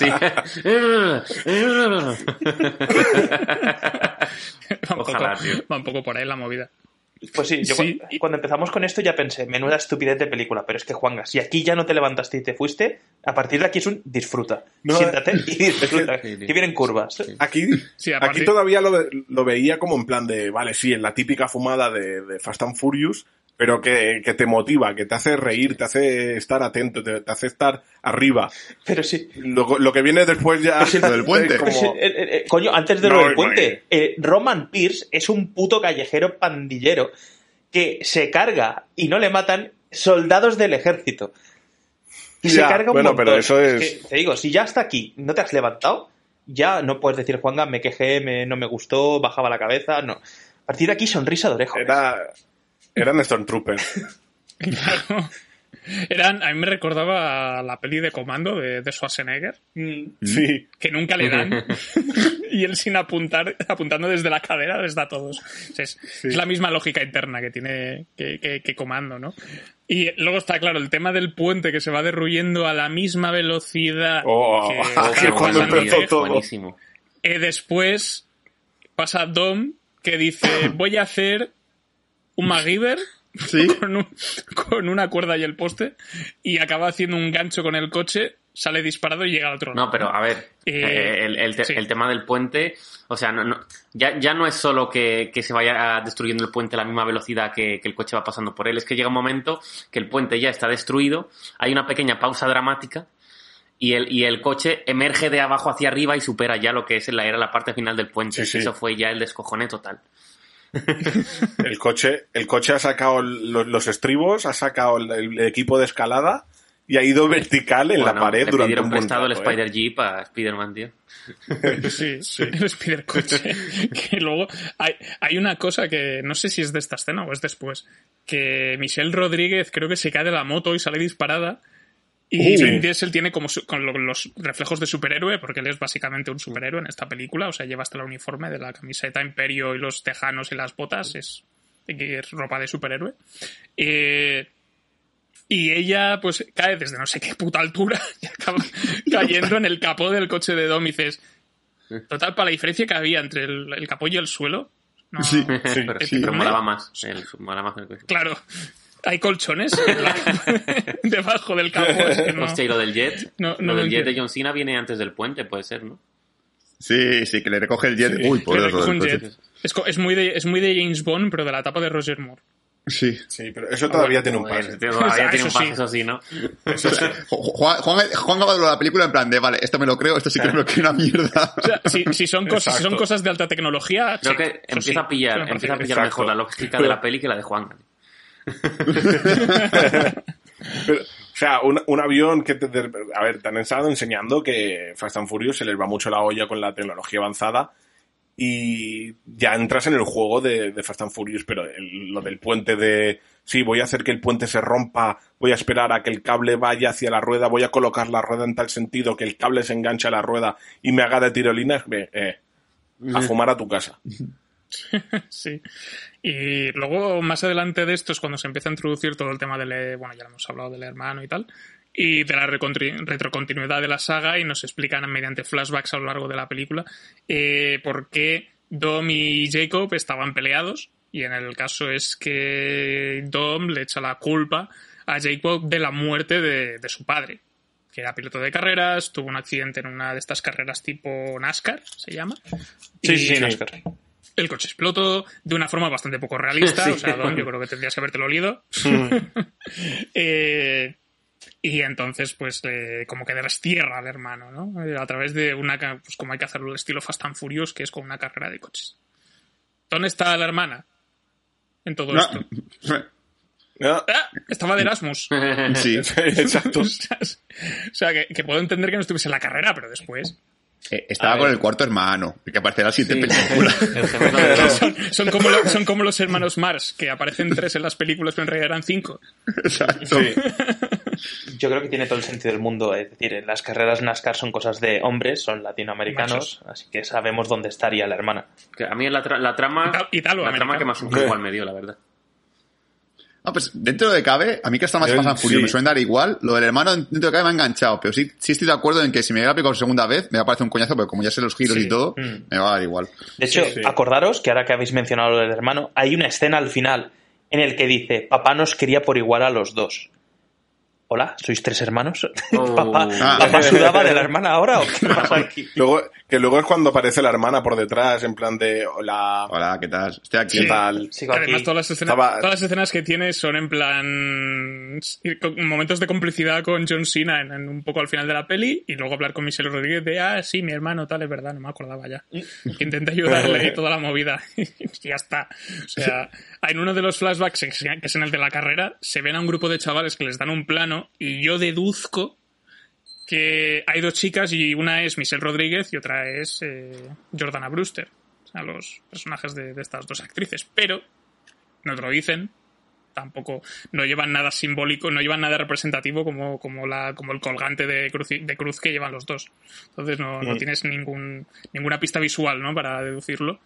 "Ah, no, no, no, no, no, no, ah, no, no, no". Sí. Va un, Ojalá, poco, tío. va un poco por ahí la movida. Pues sí, yo Sí. cuando empezamos con esto ya pensé, menuda estupidez de película, pero es que Juanga, si aquí ya no te levantaste y te fuiste, a partir de aquí es un disfruta. No, Siéntate y disfruta. Que vienen curvas. Aquí, Sí, a aquí todavía lo, ve- lo veía como en plan de, vale, sí, en la típica fumada de, de Fast and Furious, pero que, que te motiva, que te hace reír, te hace estar atento, te, te hace estar arriba. Pero sí. Lo, lo que viene después ya... Lo del puente. como- eh, eh, eh, coño, antes de No, lo del puente, eh, Roman Pierce es un puto callejero pandillero que se carga y no le matan soldados del ejército. Y se carga un bueno, montón. pero eso es- que, te digo, si ya hasta aquí no te has levantado, ya no puedes decir, Juanga, me quejé, me, no me gustó, bajaba la cabeza, no. A partir de aquí, sonrisa de oreja. Era, eran Stormtroopers. [LAUGHS] Claro. Eran, a mí me recordaba a la peli de Comando de, de Schwarzenegger, Mm, Sí. que nunca le dan. [LAUGHS] [LAUGHS] y él sin apuntar, apuntando desde la cadera les da a todos. O sea, es, es la misma lógica interna que tiene que, que- que Comando, ¿no? Y luego está claro el tema del puente que se va derruyendo a la misma velocidad Oh, que que está cuando empezó todo. Buenísimo. Eh, después pasa Dom que dice [COUGHS] voy a hacer un MacGyver [LAUGHS] Sí. con, un- con una cuerda y el poste y acaba haciendo un gancho con el coche, sale disparado y llega al otro lado. No, pero a ver, Eh, eh, el, el te- sí. el tema del puente, o sea, no, no- ya, ya no es solo que, que se vaya destruyendo el puente a la misma velocidad que, que el coche va pasando por él, es que llega un momento que el puente ya está destruido, hay una pequeña pausa dramática y el, y el coche emerge de abajo hacia arriba y supera ya lo que es la, era la parte final del puente. Sí, sí. Eso fue ya el descojone total. El coche, el coche ha sacado los, los estribos, ha sacado el, el equipo de escalada y ha ido vertical en la pared le durante pidieron un buen prestado el rato, ¿eh? Spider Jeep a Spider-Man, tío. Sí, [LAUGHS] el Spider Coche. [LAUGHS] Que luego hay, hay una cosa que no sé si es de esta escena o es después. Que Michelle Rodríguez creo que se cae de la moto y sale disparada. Y Uh. Vin Diesel tiene como su- con lo- los reflejos de superhéroe, porque él es básicamente un superhéroe en esta película. O sea, lleva hasta el uniforme de la camiseta Imperio y los tejanos y las botas. Es, es ropa de superhéroe. Eh, y ella, pues, cae desde no sé qué puta altura [LAUGHS] y acaba cayendo en el capó del coche de Dom y dices, total, para la diferencia que había entre el, el capó y el suelo. No, Sí. pero, sí. pero molaba más. El, molaba más el coche. Claro, hay colchones [LAUGHS] [LAUGHS] debajo del capó. es que no- Hostia, y lo del jet. No, no lo lo del jet de John Cena viene antes del puente, puede ser, ¿no? Sí, sí, que le recoge el jet. Sí, Uy, por recoge un jet. Es, es muy de, es muy de James Bond, pero de la etapa de Roger Moore. Sí. Sí, pero eso todavía tiene un pase. todavía [LAUGHS] Eso tiene un sí. pase, eso sí, ¿no? Juan, Juan, Juan ha dado la película en plan de, vale, esto me lo creo, esto sí que me lo creo una mierda. O sea, si, si son cosas, si son cosas de alta tecnología, Creo que empieza sí, a pillar, eso me parece empieza a pillar mejor la lógica de la peli que la de Juan. Pero, o sea, un, un avión que te, a ver, te han estado enseñando que Fast and Furious se les va mucho la olla con la tecnología avanzada y ya entras en el juego de, de Fast and Furious, pero el- lo del puente de sí, voy a hacer que el puente se rompa, voy a esperar a que el cable vaya hacia la rueda, voy a colocar la rueda en tal sentido que el cable se enganche a la rueda y me haga de tirolinas, eh, a fumar a tu casa. [LAUGHS] [LAUGHS] Sí. Y luego, más adelante de esto, es cuando se empieza a introducir todo el tema del. Bueno, ya lo hemos hablado del hermano y tal. Y de la retrocontinuidad de la saga, y nos explican mediante flashbacks a lo largo de la película eh, por qué Dom y Jacob estaban peleados. Y en el caso es que Dom le echa la culpa a Jacob de la muerte de, de su padre, que era piloto de carreras, tuvo un accidente en una de estas carreras tipo NASCAR, se llama. Sí, Y- sí, sí, NASCAR. El coche explotó de una forma bastante poco realista. [LAUGHS] Sí. O sea, Don, yo creo que tendrías que habértelo leído. [LAUGHS] Eh, y entonces, pues, le- como que destierra al hermano, ¿no? Eh, A través de una, pues como hay que hacerlo estilo Fast and Furious, que es con una carrera de coches. ¿Dónde está la hermana? En todo No. esto. [LAUGHS] ¿no? Ah, estaba de Erasmus. Sí. Exacto. o sea, que, que puedo entender que no estuviese en la carrera, pero después. Eh, estaba A con ver. el cuarto hermano, que aparecerá en la siguiente Sí. película. [LAUGHS] Son, son como lo- son como los hermanos Mars, que aparecen tres en las películas, pero en realidad eran cinco. Exacto. Sí. [LAUGHS] Yo creo que tiene todo el sentido del mundo. Es decir, las carreras NASCAR son cosas de hombres, son latinoamericanos, así que sabemos dónde estaría la hermana. Que a mí la, tra- la trama, Ital- la trama que más americano. igual me dio, la verdad. Ah, pues dentro de cabe, a mí que está más Furious sí. me suelen dar igual. Lo del hermano dentro de cabe me ha enganchado, pero sí, sí estoy de acuerdo en que si me llega a picar por segunda vez, me va a parecer un coñazo, pero como ya sé los giros Sí. y todo, Mm. me va a dar igual. De hecho, Sí, sí. acordaros que ahora que habéis mencionado lo del hermano, hay una escena al final en el que dice, papá nos quería por igual a los dos. Hola, ¿sois tres hermanos? [LAUGHS] Oh. ¿Papá, Ah. ¿Papá sudaba de la hermana ahora o qué pasa aquí? Luego, que luego es cuando aparece la hermana por detrás, en plan de hola, Hola, ¿qué tal? Estoy aquí. ¿qué tal? Sigo Además, aquí. todas las, escenas, Estaba- todas las escenas que tiene son en plan. momentos de complicidad con John Cena en, en un poco al final de la peli y luego hablar con Michelle Rodríguez de, ah, sí, mi hermano, tal, es verdad, no me acordaba ya. Que intenta ayudarle y [LAUGHS] toda la movida. [LAUGHS] y ya está. O sea, en uno de los flashbacks, que es en el de la carrera, se ven a un grupo de chavales que les dan un plano y yo deduzco que hay dos chicas y una es Michelle Rodríguez y otra es eh, Jordana Brewster. O sea, los personajes de, de estas dos actrices. Pero no te lo dicen. Tampoco no llevan nada simbólico, no llevan nada representativo como, como, la, como el colgante de cruz, de cruz que llevan los dos. Entonces no, no Mm. tienes ningún, ninguna pista visual ¿no? para deducirlo.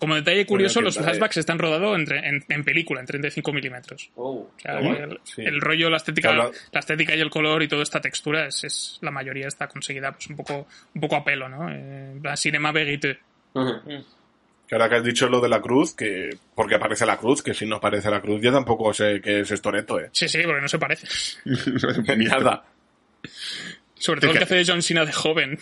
Como detalle curioso, los flashbacks están rodados en, en, en película, en 35 milímetros. O sea, Oh, el, sí. el rollo, la estética, la estética y el color y toda esta textura es, es la mayoría está conseguida pues un poco, un poco a pelo, ¿no? Eh, cinema verité. Que ahora que has dicho lo de la cruz, que porque aparece la cruz, que si no aparece la cruz, yo tampoco sé qué es Estoreto, eh. Sí, sí, porque no se parece. [LAUGHS] Nada. Sobre todo el que hace de John Cena de joven.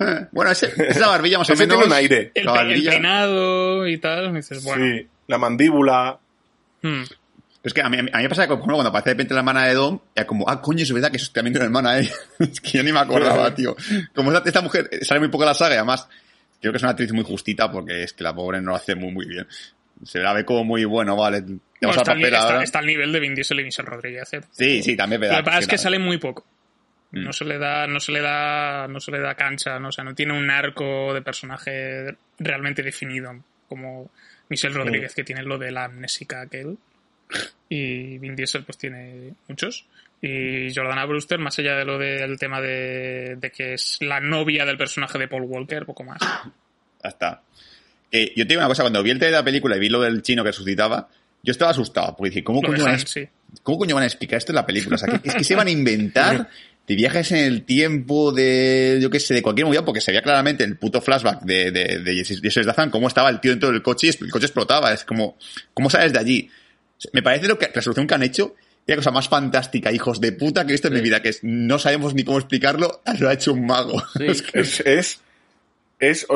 [LAUGHS] Bueno, ese, esa barbilla más o Ese menos. tiene un aire. El, La pe- el peinado y tal. y dices, bueno. Sí, la mandíbula. hmm. Es que a mí, a mí me pasa que por ejemplo, cuando aparece de repente la hermana de Dom, era como, ah, coño, es verdad que eso también tiene una hermana, eh. [LAUGHS] es que yo ni me acordaba, tío. Como esta, esta mujer sale muy poco en la saga y además creo que es una actriz muy justita porque es que la pobre no lo hace muy, muy bien. Se la ve como muy bueno, vale. Te al está, al papel está- ahora. está al nivel de Vin Diesel y Michelle Rodríguez. eh. Sí, sí, también es Lo verdad. que pasa es que sale muy poco. Mm. No se le da, no se le da, no se le da cancha, ¿no? O sea, no tiene un arco de personaje realmente definido, como Michelle Rodríguez, que tiene lo de la amnésica aquel. Y Vin Diesel, pues tiene muchos. Y Jordana Brewster, más allá de lo del tema de, de que es la novia del personaje de Paul Walker, poco más. Ya está. Eh, yo te digo una cosa, cuando vi el trailer de la película y vi lo del chino que resucitaba, yo estaba asustado, porque dije, ¿cómo de coño, van a, sí. ¿cómo coño van a explicar esto en la película? O sea, que- es que se van a [LAUGHS] inventar de viajes en el tiempo, de, yo qué sé, de cualquier movida, porque se veía claramente el puto flashback de, de, de Jason Statham, cómo estaba el tío dentro del coche y el coche explotaba. Es como, ¿cómo sales de allí? Me parece lo que, la resolución que han hecho es la cosa más fantástica, hijos de puta, que he visto en mi vida, que es, no sabemos ni cómo explicarlo, lo ha hecho un mago. [LAUGHS] Es que- Es, es, es-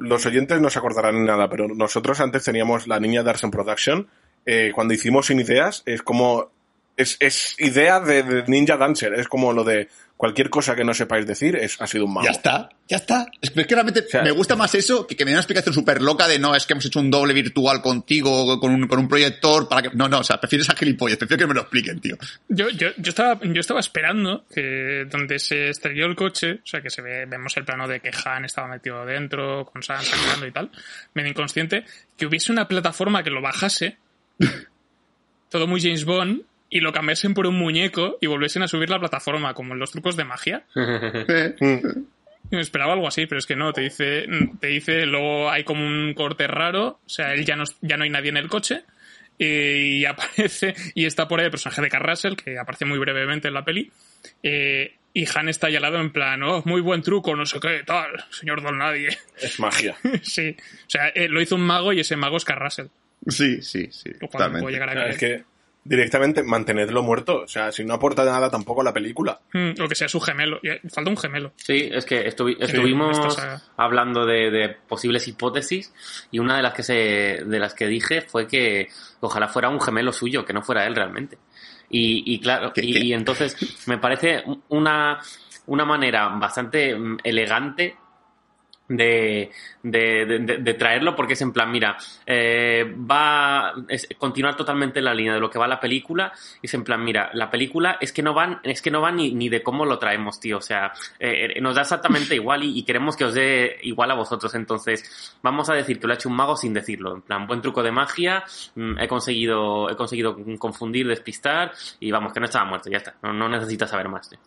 los oyentes no se acordarán nada, pero nosotros antes teníamos la niña de Arsen Production. Eh, cuando hicimos Sin Ideas, es como. Es, es idea de, de Ninja Dancer. Es como lo de cualquier cosa que no sepáis decir, es, ha sido un mago. Ya está, ya está. Es que realmente sea- me gusta más eso que que me den una explicación súper loca de no, es que hemos hecho un doble virtual contigo con un, con un proyector para que. No, no, o sea, prefiero esa gilipollas, prefiero que me lo expliquen, tío. Yo, yo, yo, estaba, yo estaba esperando que donde se estrelló el coche, o sea, que se ve, vemos el plano de que Han estaba metido dentro, con Sam sangrando y tal, medio inconsciente, que hubiese una plataforma que lo bajase, [LAUGHS] todo muy James Bond, y lo cambiasen por un muñeco y volviesen a subir la plataforma, como en los trucos de magia. [LAUGHS] Eh, Me esperaba algo así, pero es que no, te dice, te dice, luego hay como un corte raro, o sea, él ya no, ya no hay nadie en el coche, y aparece, y está por ahí el personaje de Carl Russell, que aparece muy brevemente en la peli, eh, y Han está ahí al lado en plan, oh, muy buen truco, no sé qué, tal, señor Don Nadie. Es magia. [LAUGHS] sí, o sea, eh, lo hizo un mago y ese mago es Carl Russell, Sí, sí, sí. Totalmente. llegar a es que directamente mantenedlo muerto. O sea, si no aporta nada tampoco a la película. Mm, o que sea su gemelo, y, eh, falta un gemelo. Sí, es que estuvi- estuvimos hablando de, de posibles hipótesis y una de las que se, de las que dije fue que ojalá fuera un gemelo suyo, que no fuera él realmente. Y, y claro, ¿Qué- y, qué? y entonces me parece una, una manera bastante mm, elegante de, de, de- de- traerlo porque es en plan, mira, eh, va a continuar totalmente la línea de lo que va la película. Y es en plan, mira, la película es que no van, es que no va ni, ni de cómo lo traemos, tío, o sea, eh, eh, nos da exactamente [LAUGHS] igual y, y queremos que os dé igual a vosotros, entonces vamos a decir que lo ha hecho un mago sin decirlo, en plan, buen truco de magia, mm, he conseguido, he conseguido confundir, despistar y vamos, que no estaba muerto, ya está, no, no necesitas saber más, tío.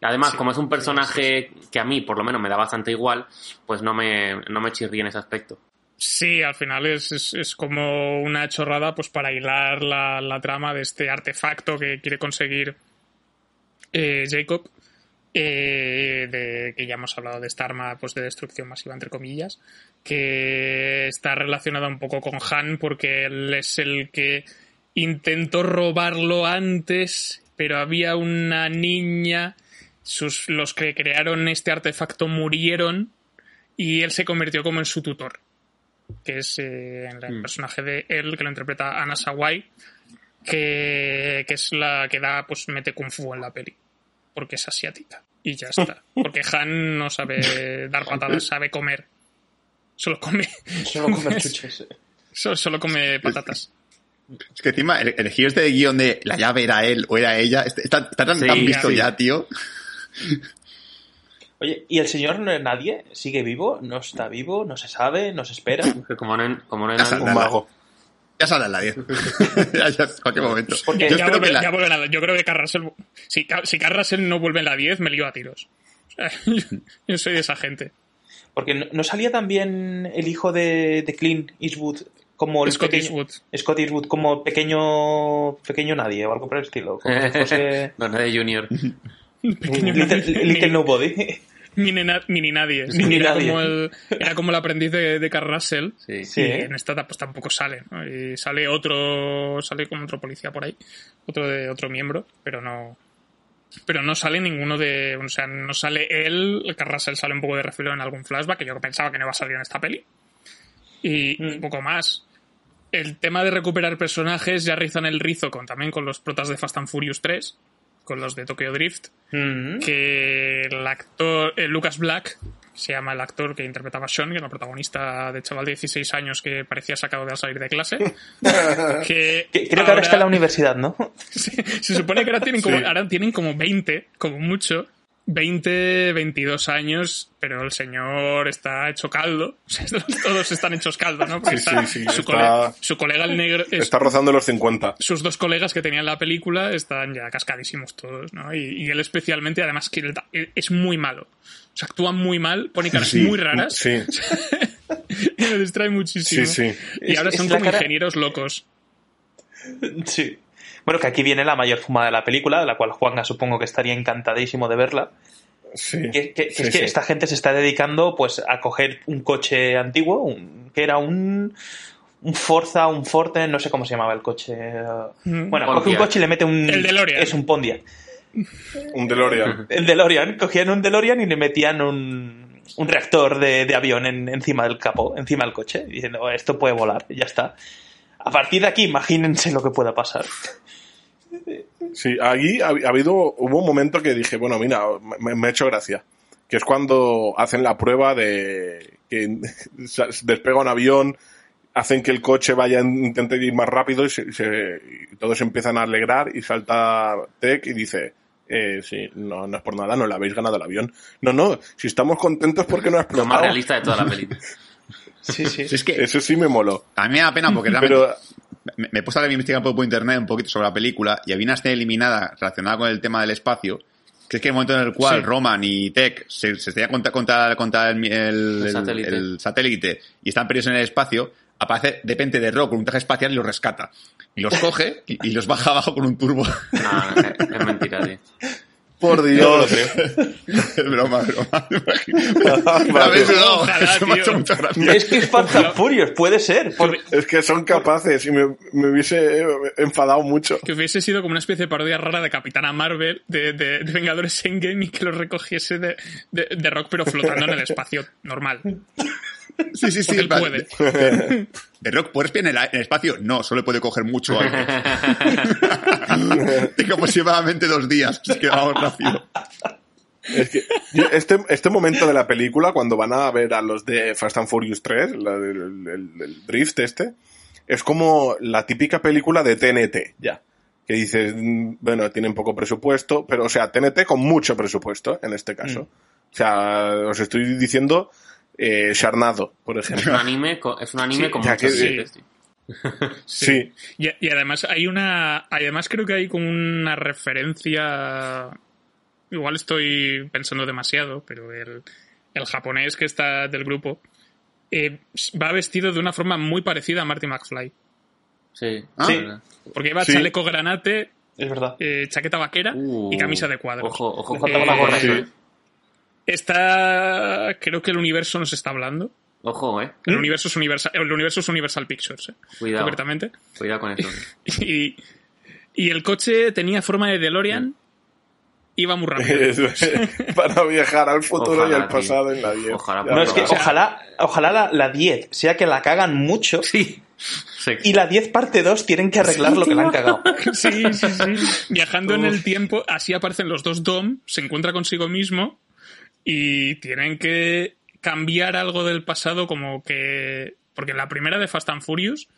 Además, Sí, como es un sí, personaje que a mí, por lo menos, me da bastante igual, pues no me, no me chirría en ese aspecto. Sí, al final es, es, es como una chorrada pues para hilar la, la trama de este artefacto que quiere conseguir eh, Jacob. eh, de, que ya hemos hablado de esta arma pues de destrucción masiva entre comillas que está relacionada un poco con Han porque él es el que intentó robarlo antes pero había una niña sus, los que crearon este artefacto murieron y él se convirtió como en su tutor que es eh, el Mm. personaje de él, que lo interpreta Anna Sawai, que, que es la que da, pues mete kung fu en la peli, porque es asiática. Y ya está. [LAUGHS] Porque Han no sabe dar patadas, sabe comer. Solo come, Solo comer chuches. [LAUGHS] solo, solo come patatas. Es que encima el, el giro este de guion de la llave era él o era ella, este- está, está tan, Sí, tan visto sí. ya, tío. Oye, ¿y el señor no- nadie sigue vivo? ¿No está vivo? ¿No se sabe? ¿No se espera? [LAUGHS] Que como no, como no hay Ya nadie-. Un mago. Ya saldrá la 10. [LAUGHS] ya, ya, en cualquier momento. Porque Yo Ya vuelve- que la- ya vuelve la- yo creo que Carrasel, si, si Carrasel no vuelve en la 10, me lío a tiros. O sea, [LAUGHS] yo, yo soy de esa gente. Porque no, ¿no salía también el hijo de, de Clint Eastwood como el Scott pequeño- Eastwood. Scott Eastwood como pequeño pequeño nadie o algo por el estilo. Fuese no, nadie junior. Pequeño little, nadie. little Nobody. [LAUGHS] Mini, na- mini nadie. Mini era, nadie. Como el, era como el aprendiz de, de Carl Russell. Sí. Sí, y en esta pues tampoco sale. ¿no? Y sale otro. Sale como otro policía por ahí. Otro de otro miembro. Pero no. Pero no sale ninguno de. O sea, no sale él. El Carl Russell sale un poco de refilo en algún flashback. Que yo pensaba que no iba a salir en esta peli. Y Mm. un poco más. El tema de recuperar personajes ya rizan el rizo con, también con los protas de Fast and Furious 3. Con los de Tokyo Drift Mm. que el actor eh, Lucas Black se llama el actor que interpretaba a Sean, que era el protagonista de chaval de 16 años que parecía sacado de al salir de clase. [LAUGHS] que Creo que ahora está en la universidad, ¿no? [LAUGHS] se, se supone que ahora tienen como, Sí. ahora tienen como 20, como mucho. 20, 22 años, pero el señor está hecho caldo. [LAUGHS] Todos están hechos caldo, ¿no? Porque Sí, está sí, sí, su, está- cole- su colega el negro. es- Está rozando los 50. sus dos colegas que tenían la película están ya cascadísimos todos, ¿no? Y, y él especialmente, además, que él da- él es muy malo. O sea, actúa muy mal, pone caras Sí, muy raras Sí, [LAUGHS] y me distrae muchísimo. sí, sí. Y ahora es son como cara- ingenieros locos. Sí. Bueno, que aquí viene la mayor fumada de la película, de la cual Juanga supongo que estaría encantadísimo de verla. sí. Que, que- que Sí, es que sí. esta gente se está dedicando pues a coger un coche antiguo, un- que era un, un Forza, un Forte, no sé cómo se llamaba el coche. Mm. Bueno, coge un coche y le mete un... El DeLorean. Es un Pontiac. Un DeLorean. [LAUGHS] El DeLorean. Cogían un DeLorean y le metían un, un reactor de, de avión en- encima del capó, encima del coche, diciendo, "Oh, esto puede volar, y ya está. A partir de aquí, imagínense lo que pueda pasar. Sí, ahí ha, ha habido, hubo un momento que dije, bueno, mira, me, me ha hecho gracia. Que es cuando hacen la prueba de que [LAUGHS] despega un avión, hacen que el coche vaya, intente ir más rápido y, se- se- y todos empiezan a alegrar y salta Tech y dice, eh, sí, no, no es por nada, no le habéis ganado el avión. No, no, si estamos contentos porque no ha Lo más explotado. realista de toda la película. [LAUGHS] Sí, sí. Si es que Eso sí me moló. a mí me da pena porque realmente Pero me, me he puesto a investigar por internet un poquito sobre la película y había una escena eliminada relacionada con el tema del espacio que es que el momento en el cual Sí. Roman y Tech se, se estrellan contra, contra, contra el, el- el- satélite. el satélite y están perdidos en el espacio, aparece de repente de Rock con un traje espacial y los rescata. Y los coge y, y los baja [LAUGHS] abajo con un turbo. No, no, es, es mentira, tío. Por Dios. [LAUGHS] broma, broma. [LAUGHS] [LAUGHS] Es que es Fast and Furious, puede ser. por- Es que son capaces y me, me hubiese enfadado mucho. Que hubiese sido como una especie de parodia rara de Capitana Marvel, de, de, de Vengadores Endgame y que los recogiese de, de, de Rock, pero flotando en el espacio normal. Sí, sí, sí. Él puede. [LAUGHS] ¿De Rock puede respirar en el, en el espacio? No, solo puede coger mucho aire. [LAUGHS] Tengo aproximadamente dos días. Así que vamos rápido. Es que este, este momento de la película, cuando van a ver a los de Fast and Furious 3, la del- el, el drift este, es como la típica película de TNT, ya. Que dices, mm, bueno, tienen poco presupuesto, pero, o sea, TNT con mucho presupuesto, en este caso. O sea, os estoy diciendo eh, Sharnado, por Es un ejemplo. anime, es un anime Sí, con ya muchos que- tío. Sí. Y, y además hay una. Además creo que hay como una referencia. Igual estoy pensando demasiado, pero el, el japonés que está del grupo eh, va vestido de una forma muy parecida a Marty McFly. Sí. Ah. Sí. Porque lleva Sí. chaleco granate, Es verdad. eh, chaqueta vaquera Uh, y camisa de cuadros. Ojo, ojo, Eh, con la gorra. sí. Está. Creo que el universo nos está hablando. Ojo, eh. El universo es Universal, el universo es Universal Pictures, eh, Cuidado. concretamente. Cuidado con eso. [LAUGHS] Y, y el coche tenía forma de DeLorean. Iba muy rápido. [LAUGHS] Para viajar al futuro y Ojalá, al pasado en la 10. Ojalá, No, es que ojalá, ojalá la, la 10 sea que la cagan mucho Sí. Se- y la 10 parte 2 tienen que arreglar lo que la han cagado. [LAUGHS] Sí, sí, sí. Viajando en el tiempo, así aparecen los dos Dom, se encuentra consigo mismo y tienen que cambiar algo del pasado como que... Porque en la primera de Fast and Furious,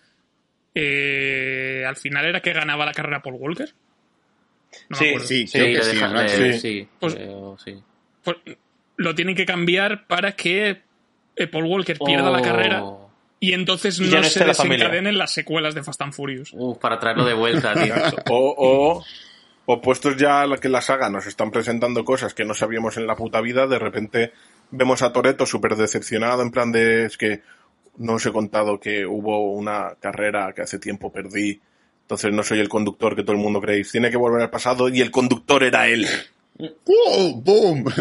eh, al final era que ganaba la carrera Paul Walker. No Sí. Sí, Sí, creo Sí, que sí, Pues- eh, sí. Pues, lo tienen que cambiar para que eh, Paul Walker pierda la Oh. carrera y entonces no, se la desencadenen las secuelas de Fast and Furious. Uf, para traerlo de vuelta, tío. O, o, o puestos ya a la que la saga nos están presentando cosas que no sabíamos en la puta vida, de repente vemos a Toreto súper decepcionado, en plan de es que no os he contado que hubo una carrera que hace tiempo perdí, entonces no soy el conductor que todo el mundo creéis. Tiene que volver al pasado y el conductor era él. ¡Wow! ¡Boom! [LAUGHS]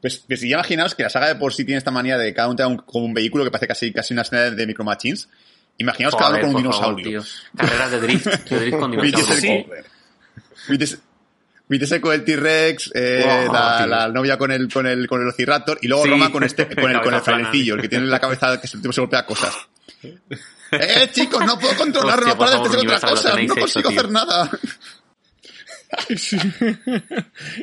Pues, pues ya imaginaos que la saga de por sí tiene esta manía de cada uno un, como un vehículo que parece casi, casi una escena de Micro Machines. Imaginaos cada uno Joder, con un favor, dinosaurio. tío. Carreras de drift, de drift con [LAUGHS] dinosaurios. Diesel con el T-Rex, eh, Wow, la, novia con el, con el, con el Velociraptor, y luego Sí. Roma con este, con el, con el frenecillo, el que tiene la cabeza que se, se golpea cosas. [LAUGHS] Eh, chicos, no puedo controlarlo, Hostia, para de hacer otra cosa, no hecho, consigo tío. hacer nada. [LAUGHS]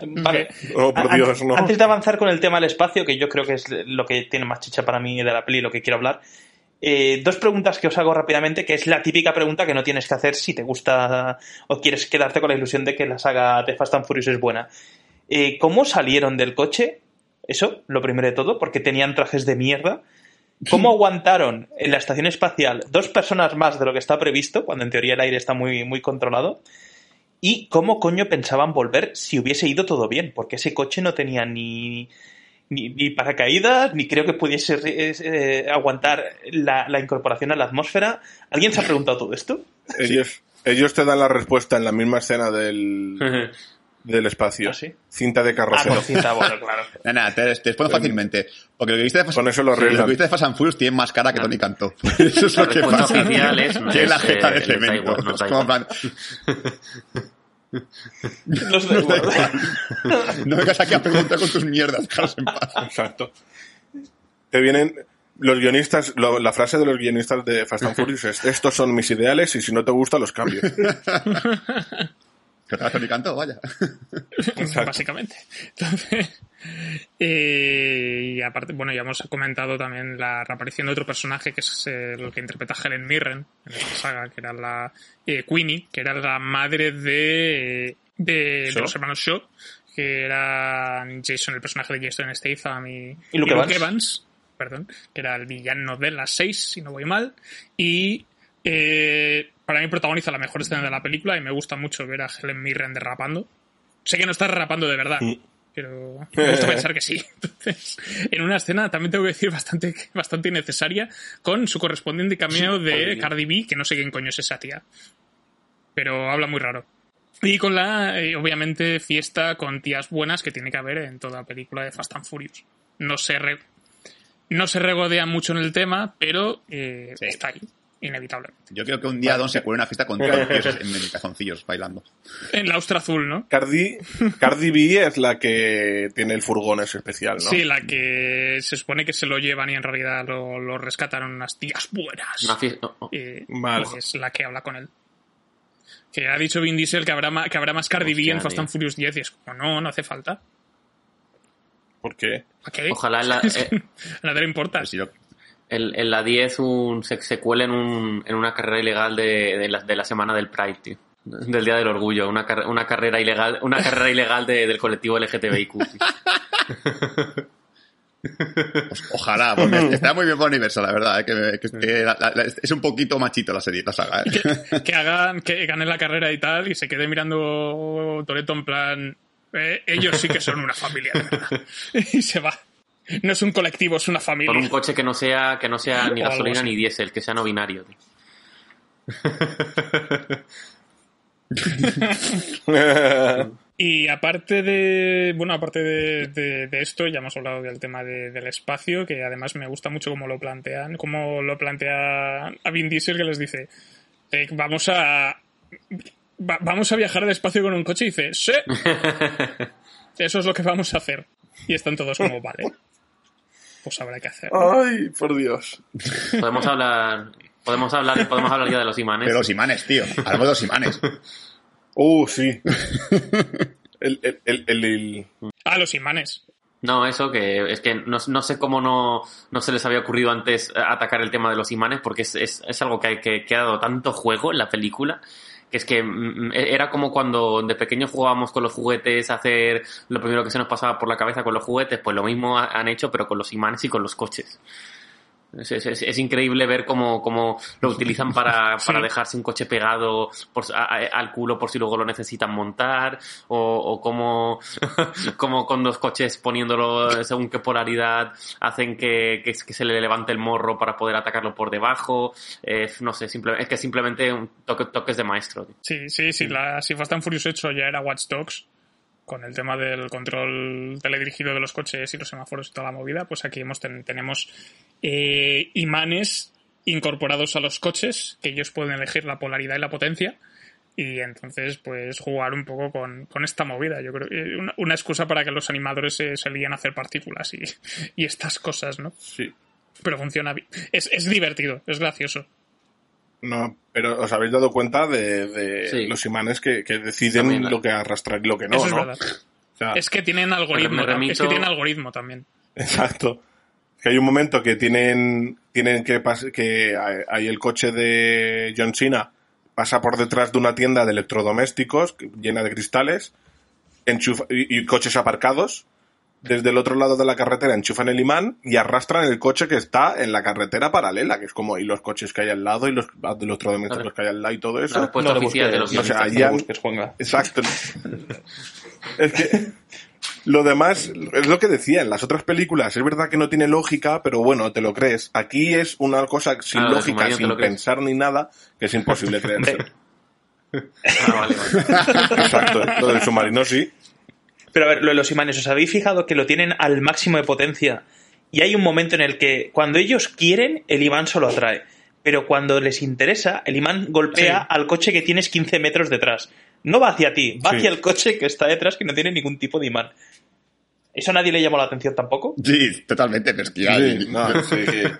Vale. Oh, por An- Dios, no. Antes de avanzar con el tema del espacio, que yo creo que es lo que tiene más chicha para mí de la peli, lo que quiero hablar, eh, dos preguntas que os hago rápidamente, que es la típica pregunta que no tienes que hacer si te gusta o quieres quedarte con la ilusión de que la saga de Fast and Furious es buena. Eh, ¿Cómo salieron del coche? Eso, lo primero de todo, porque tenían trajes de mierda. ¿Cómo [LAUGHS] aguantaron en la estación espacial dos personas más de lo que está previsto, cuando en teoría el aire está muy, muy controlado? ¿Y cómo coño pensaban volver si hubiese ido todo bien? Porque ese coche no tenía ni, ni, ni paracaídas, ni creo que pudiese eh, aguantar la, la incorporación a la atmósfera. ¿Alguien se ha preguntado todo esto? [LAUGHS] Ellos, ellos te dan la respuesta en la misma escena del, [LAUGHS] del espacio. ¿Ah, sí? Cinta de Ah, carrocero. con cinta, bueno, claro. [LAUGHS] Nada, nada, te, te respondo fácilmente. Porque lo que viste de Fast, Con eso lo sí, lo viste de Fast and Furious tiene más cara que Tony Cantó. Eso es La lo que respuesta pasa. Tiene la es, jeta de cemento. Los de- no vengas aquí a preguntar con tus mierdas, déjalos en paz. Exacto. Te vienen los guionistas, lo- la frase de los guionistas de Fast and [LAUGHS] Furious es estos son mis ideales y si no te gusta los cambio. [LAUGHS] Que otra vez Tony Cantó, vaya. [LAUGHS] básicamente. Entonces, [LAUGHS] eh, y aparte, bueno, ya hemos comentado también la reaparición de otro personaje que es eh, el que interpreta Helen Mirren en esta saga, que era la eh, Queenie, que era la madre de, de, los hermanos Shaw, que era Jason, el personaje de Jason Statham y, Y Luke Evans. perdón, que era el villano de las seis, si no voy mal, y eh, para mí protagoniza la mejor escena de la película y me gusta mucho ver a Helen Mirren derrapando. Sé que no está derrapando de verdad, pero me gusta pensar que sí. [LAUGHS] Entonces, en una escena también tengo que decir bastante, bastante innecesaria con su correspondiente cameo de joder. Cardi B, que no sé quién coño es esa tía. Pero habla muy raro. Y con la, eh, obviamente, fiesta con tías buenas que tiene que haber en toda película de Fast and Furious. No se, re- no se regodea mucho en el tema, pero eh, está ahí, inevitablemente. Yo creo que un día Don se cuela una fiesta con tíos en en calzoncillos bailando. En la ostra azul, ¿no? Cardi, Cardi B es la que tiene el furgón ese especial, ¿no? Sí, la que se supone que se lo llevan y en realidad lo, lo rescataron unas tías buenas. Una. Eh, Vale. Es la que habla con él. Que ha dicho Vin Diesel que habrá, ma- que habrá más Cardi B en Fast and Furious 10 y es como, no, no hace falta. Porque ¿A qué? Ojalá en la, [LAUGHS] eh, A nadie le importa. Pues si lo- en, en la 10 un, se, se cuele en, un, en una carrera ilegal de, de, la, de la semana del Pride, tío. Del Día del Orgullo, una, carre- una carrera ilegal, una carrera ilegal de- del colectivo LGTBIQ. pues, ojalá, porque está muy bien para Universal, la verdad. eh, que, que- que la- la- la- es un poquito machito la serie, la saga. eh. que hagan, que ganen la carrera y tal, y se quede mirando Toreto en plan, eh, ellos sí que son una familia, de verdad. [LAUGHS] y se va. No es un colectivo, es una familia. Con un coche que no sea, que no sea ni O gasolina ni diésel, que sea no binario, tío. [LAUGHS] Y aparte de, bueno, aparte de, de- de esto, ya hemos hablado del tema de- del espacio, que además me gusta mucho cómo lo plantean, cómo lo plantea a Vin Diesel, que les dice, eh, vamos a, va- vamos a viajar al espacio con un coche, y dice, sí, [LAUGHS] eso es lo que vamos a hacer. Y están todos como, vale, pues habrá que hacer. Ay, por Dios. Podemos hablar, podemos hablar, podemos hablar ya de los imanes. De los imanes, tío. Hablamos de los imanes. Uh, sí. El, el, el, el- el- Ah, los imanes. No, eso que es que no, no sé cómo no, no se les había ocurrido antes atacar el tema de los imanes, porque es, es, es algo que, hay- que, que ha dado tanto juego en la película, es que mm, era como cuando de pequeños jugábamos con los juguetes, hacer lo primero que se nos pasaba por la cabeza con los juguetes, pues lo mismo ha- han hecho, pero con los imanes y con los coches. Es, es- increíble ver cómo, cómo lo utilizan para, [LAUGHS] para dejarse un coche pegado por- a- a- al culo por si luego lo necesitan montar, o, o cómo, [LAUGHS] cómo con dos coches poniéndolo según qué polaridad hacen que, que, que se le levante el morro para poder atacarlo por debajo. Eh, no sé, simple- es que simplemente un toque, toques de maestro. tío. Sí, sí, sí. La, si Fast and Furious 8 ya era Watch Dogs, con el tema del control teledirigido de los coches y los semáforos y toda la movida, pues aquí hemos ten- tenemos eh, imanes incorporados a los coches, que ellos pueden elegir la polaridad y la potencia. Y entonces, pues, jugar un poco con, con esta movida. Yo creo que una, una excusa para que los animadores se, se líen a hacer partículas y, y estas cosas, ¿no? sí. Pero funciona bien. Es, es divertido, es gracioso. No, pero os habéis dado cuenta de, de Sí. los imanes que, que deciden También lo que arrastrar y lo que no, Eso es ¿no? verdad. O sea, Es que tienen algoritmo. Es que tienen algoritmo también. Exacto. Que hay un momento que tienen, tienen que que hay, hay el coche de John Cena pasa por detrás de una tienda de electrodomésticos llena de cristales enchufa- y, y coches aparcados. Desde el otro lado de la carretera enchufan el imán y arrastran el coche que está en la carretera paralela, que es como, y los coches que hay al lado y los electrodomésticos Claro. que hay al lado y todo La eso. respuesta No oficial de los o sea, no ya- busques, Juanga. Exacto. es que lo demás es lo que decía en las otras películas. Es verdad que no tiene lógica, pero bueno, te lo crees. Aquí es una cosa sin Ah, lógica, sin pensar ni nada, que es imposible [LAUGHS] creerse. Ah, vale, vale. Exacto. Lo del submarino sí. Pero a ver, lo de los imanes, ¿os habéis fijado que lo tienen al máximo de potencia? Y hay un momento en el que cuando ellos quieren, el imán solo atrae. Pero cuando les interesa, el imán golpea Sí. al coche que tienes 15 metros detrás. No va hacia ti, va Sí. hacia el coche que está detrás que no tiene ningún tipo de imán. ¿Eso a nadie le llamó la atención tampoco? Sí, totalmente, pero es que ya- Sí, no, sí que-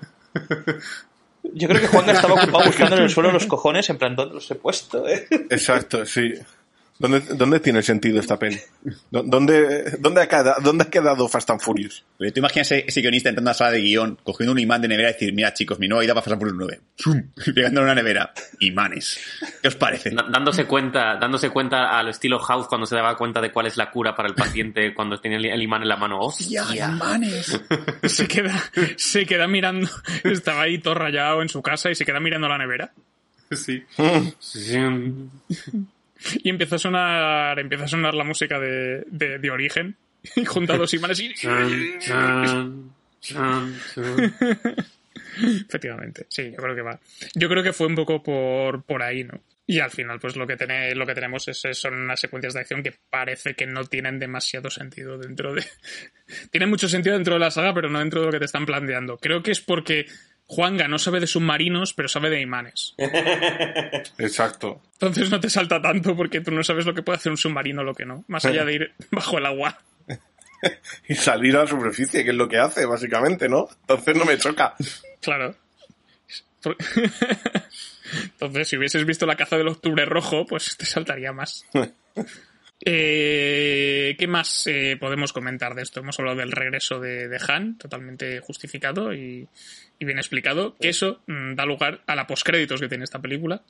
Yo creo que Juan estaba [LAUGHS] ocupado buscando en el suelo los cojones, en plan, ¿dónde los he puesto? eh? Exacto, sí. ¿Dónde, ¿Dónde tiene sentido esta peli? ¿Dó- ¿Dónde, dónde, ha quedado, ¿Dónde ha quedado Fast and Furious? Pero tú imaginas ese, ese guionista entrando a la sala de guion, cogiendo un imán de nevera y decir, mira chicos, mi nueva idea va a pasar por un 9. ¡Zum! [LAUGHS] Y pegándole a una nevera. Imanes. ¿Qué os parece? Dándose cuenta, dándose cuenta al estilo House cuando se daba cuenta de cuál es la cura para el paciente [LAUGHS] cuando tiene el imán en la mano. ¡Hostia! imanes! [LAUGHS] Se queda, se queda mirando. Estaba ahí todo rayado en su casa y se queda mirando la nevera. Sí. Y empieza a sonar, empieza a sonar la música de, de, de origen. [LAUGHS] Y junta dos imanes y... Efectivamente, sí, yo creo que va. Yo creo que fue un poco por, por ahí, ¿no? Y al final, pues lo que, tiene, lo que tenemos es, es- son unas secuencias de acción que parece que no tienen demasiado sentido dentro de... [LAUGHS] tienen mucho sentido dentro de la saga, pero no dentro de lo que te están planteando. Creo que es porque Juanga no sabe de submarinos, pero sabe de imanes. [LAUGHS] Exacto. Entonces no te salta tanto porque tú no sabes lo que puede hacer un submarino o lo que no. Más allá de ir [LAUGHS] bajo el agua. [LAUGHS] Y salir a la superficie, que es lo que hace, básicamente, ¿no? Entonces no me choca. Claro. Entonces, si hubieses visto la caza del octubre rojo, pues te saltaría más. Eh, ¿Qué más eh, podemos comentar de esto? Hemos hablado del regreso de, Han, totalmente justificado y, bien explicado, que eso mm, da lugar a la postcréditos que tiene esta película,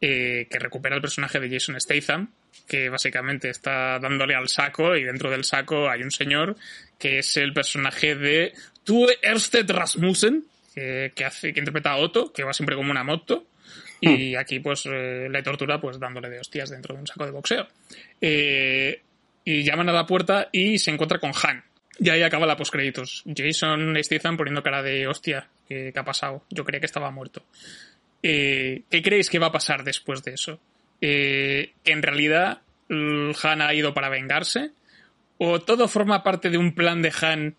eh, que recupera el personaje de Jason Statham, que básicamente está dándole al saco y dentro del saco hay un señor que es el personaje de Tue Ersted Rasmussen, que, que hace, que interpreta a Otto, que va siempre como una moto. Y aquí, pues, eh, le tortura, pues, dándole de hostias dentro de un saco de boxeo. Eh, y llaman a la puerta y se encuentra con Han. Y ahí acaba la postcréditos. Jason Statham poniendo cara de hostia, ¿qué, qué ha pasado? Yo creía que estaba muerto. Eh, ¿Qué creéis que va a pasar después de eso? Eh, ¿Que en realidad Han ha ido para vengarse? ¿O todo forma parte de un plan de Han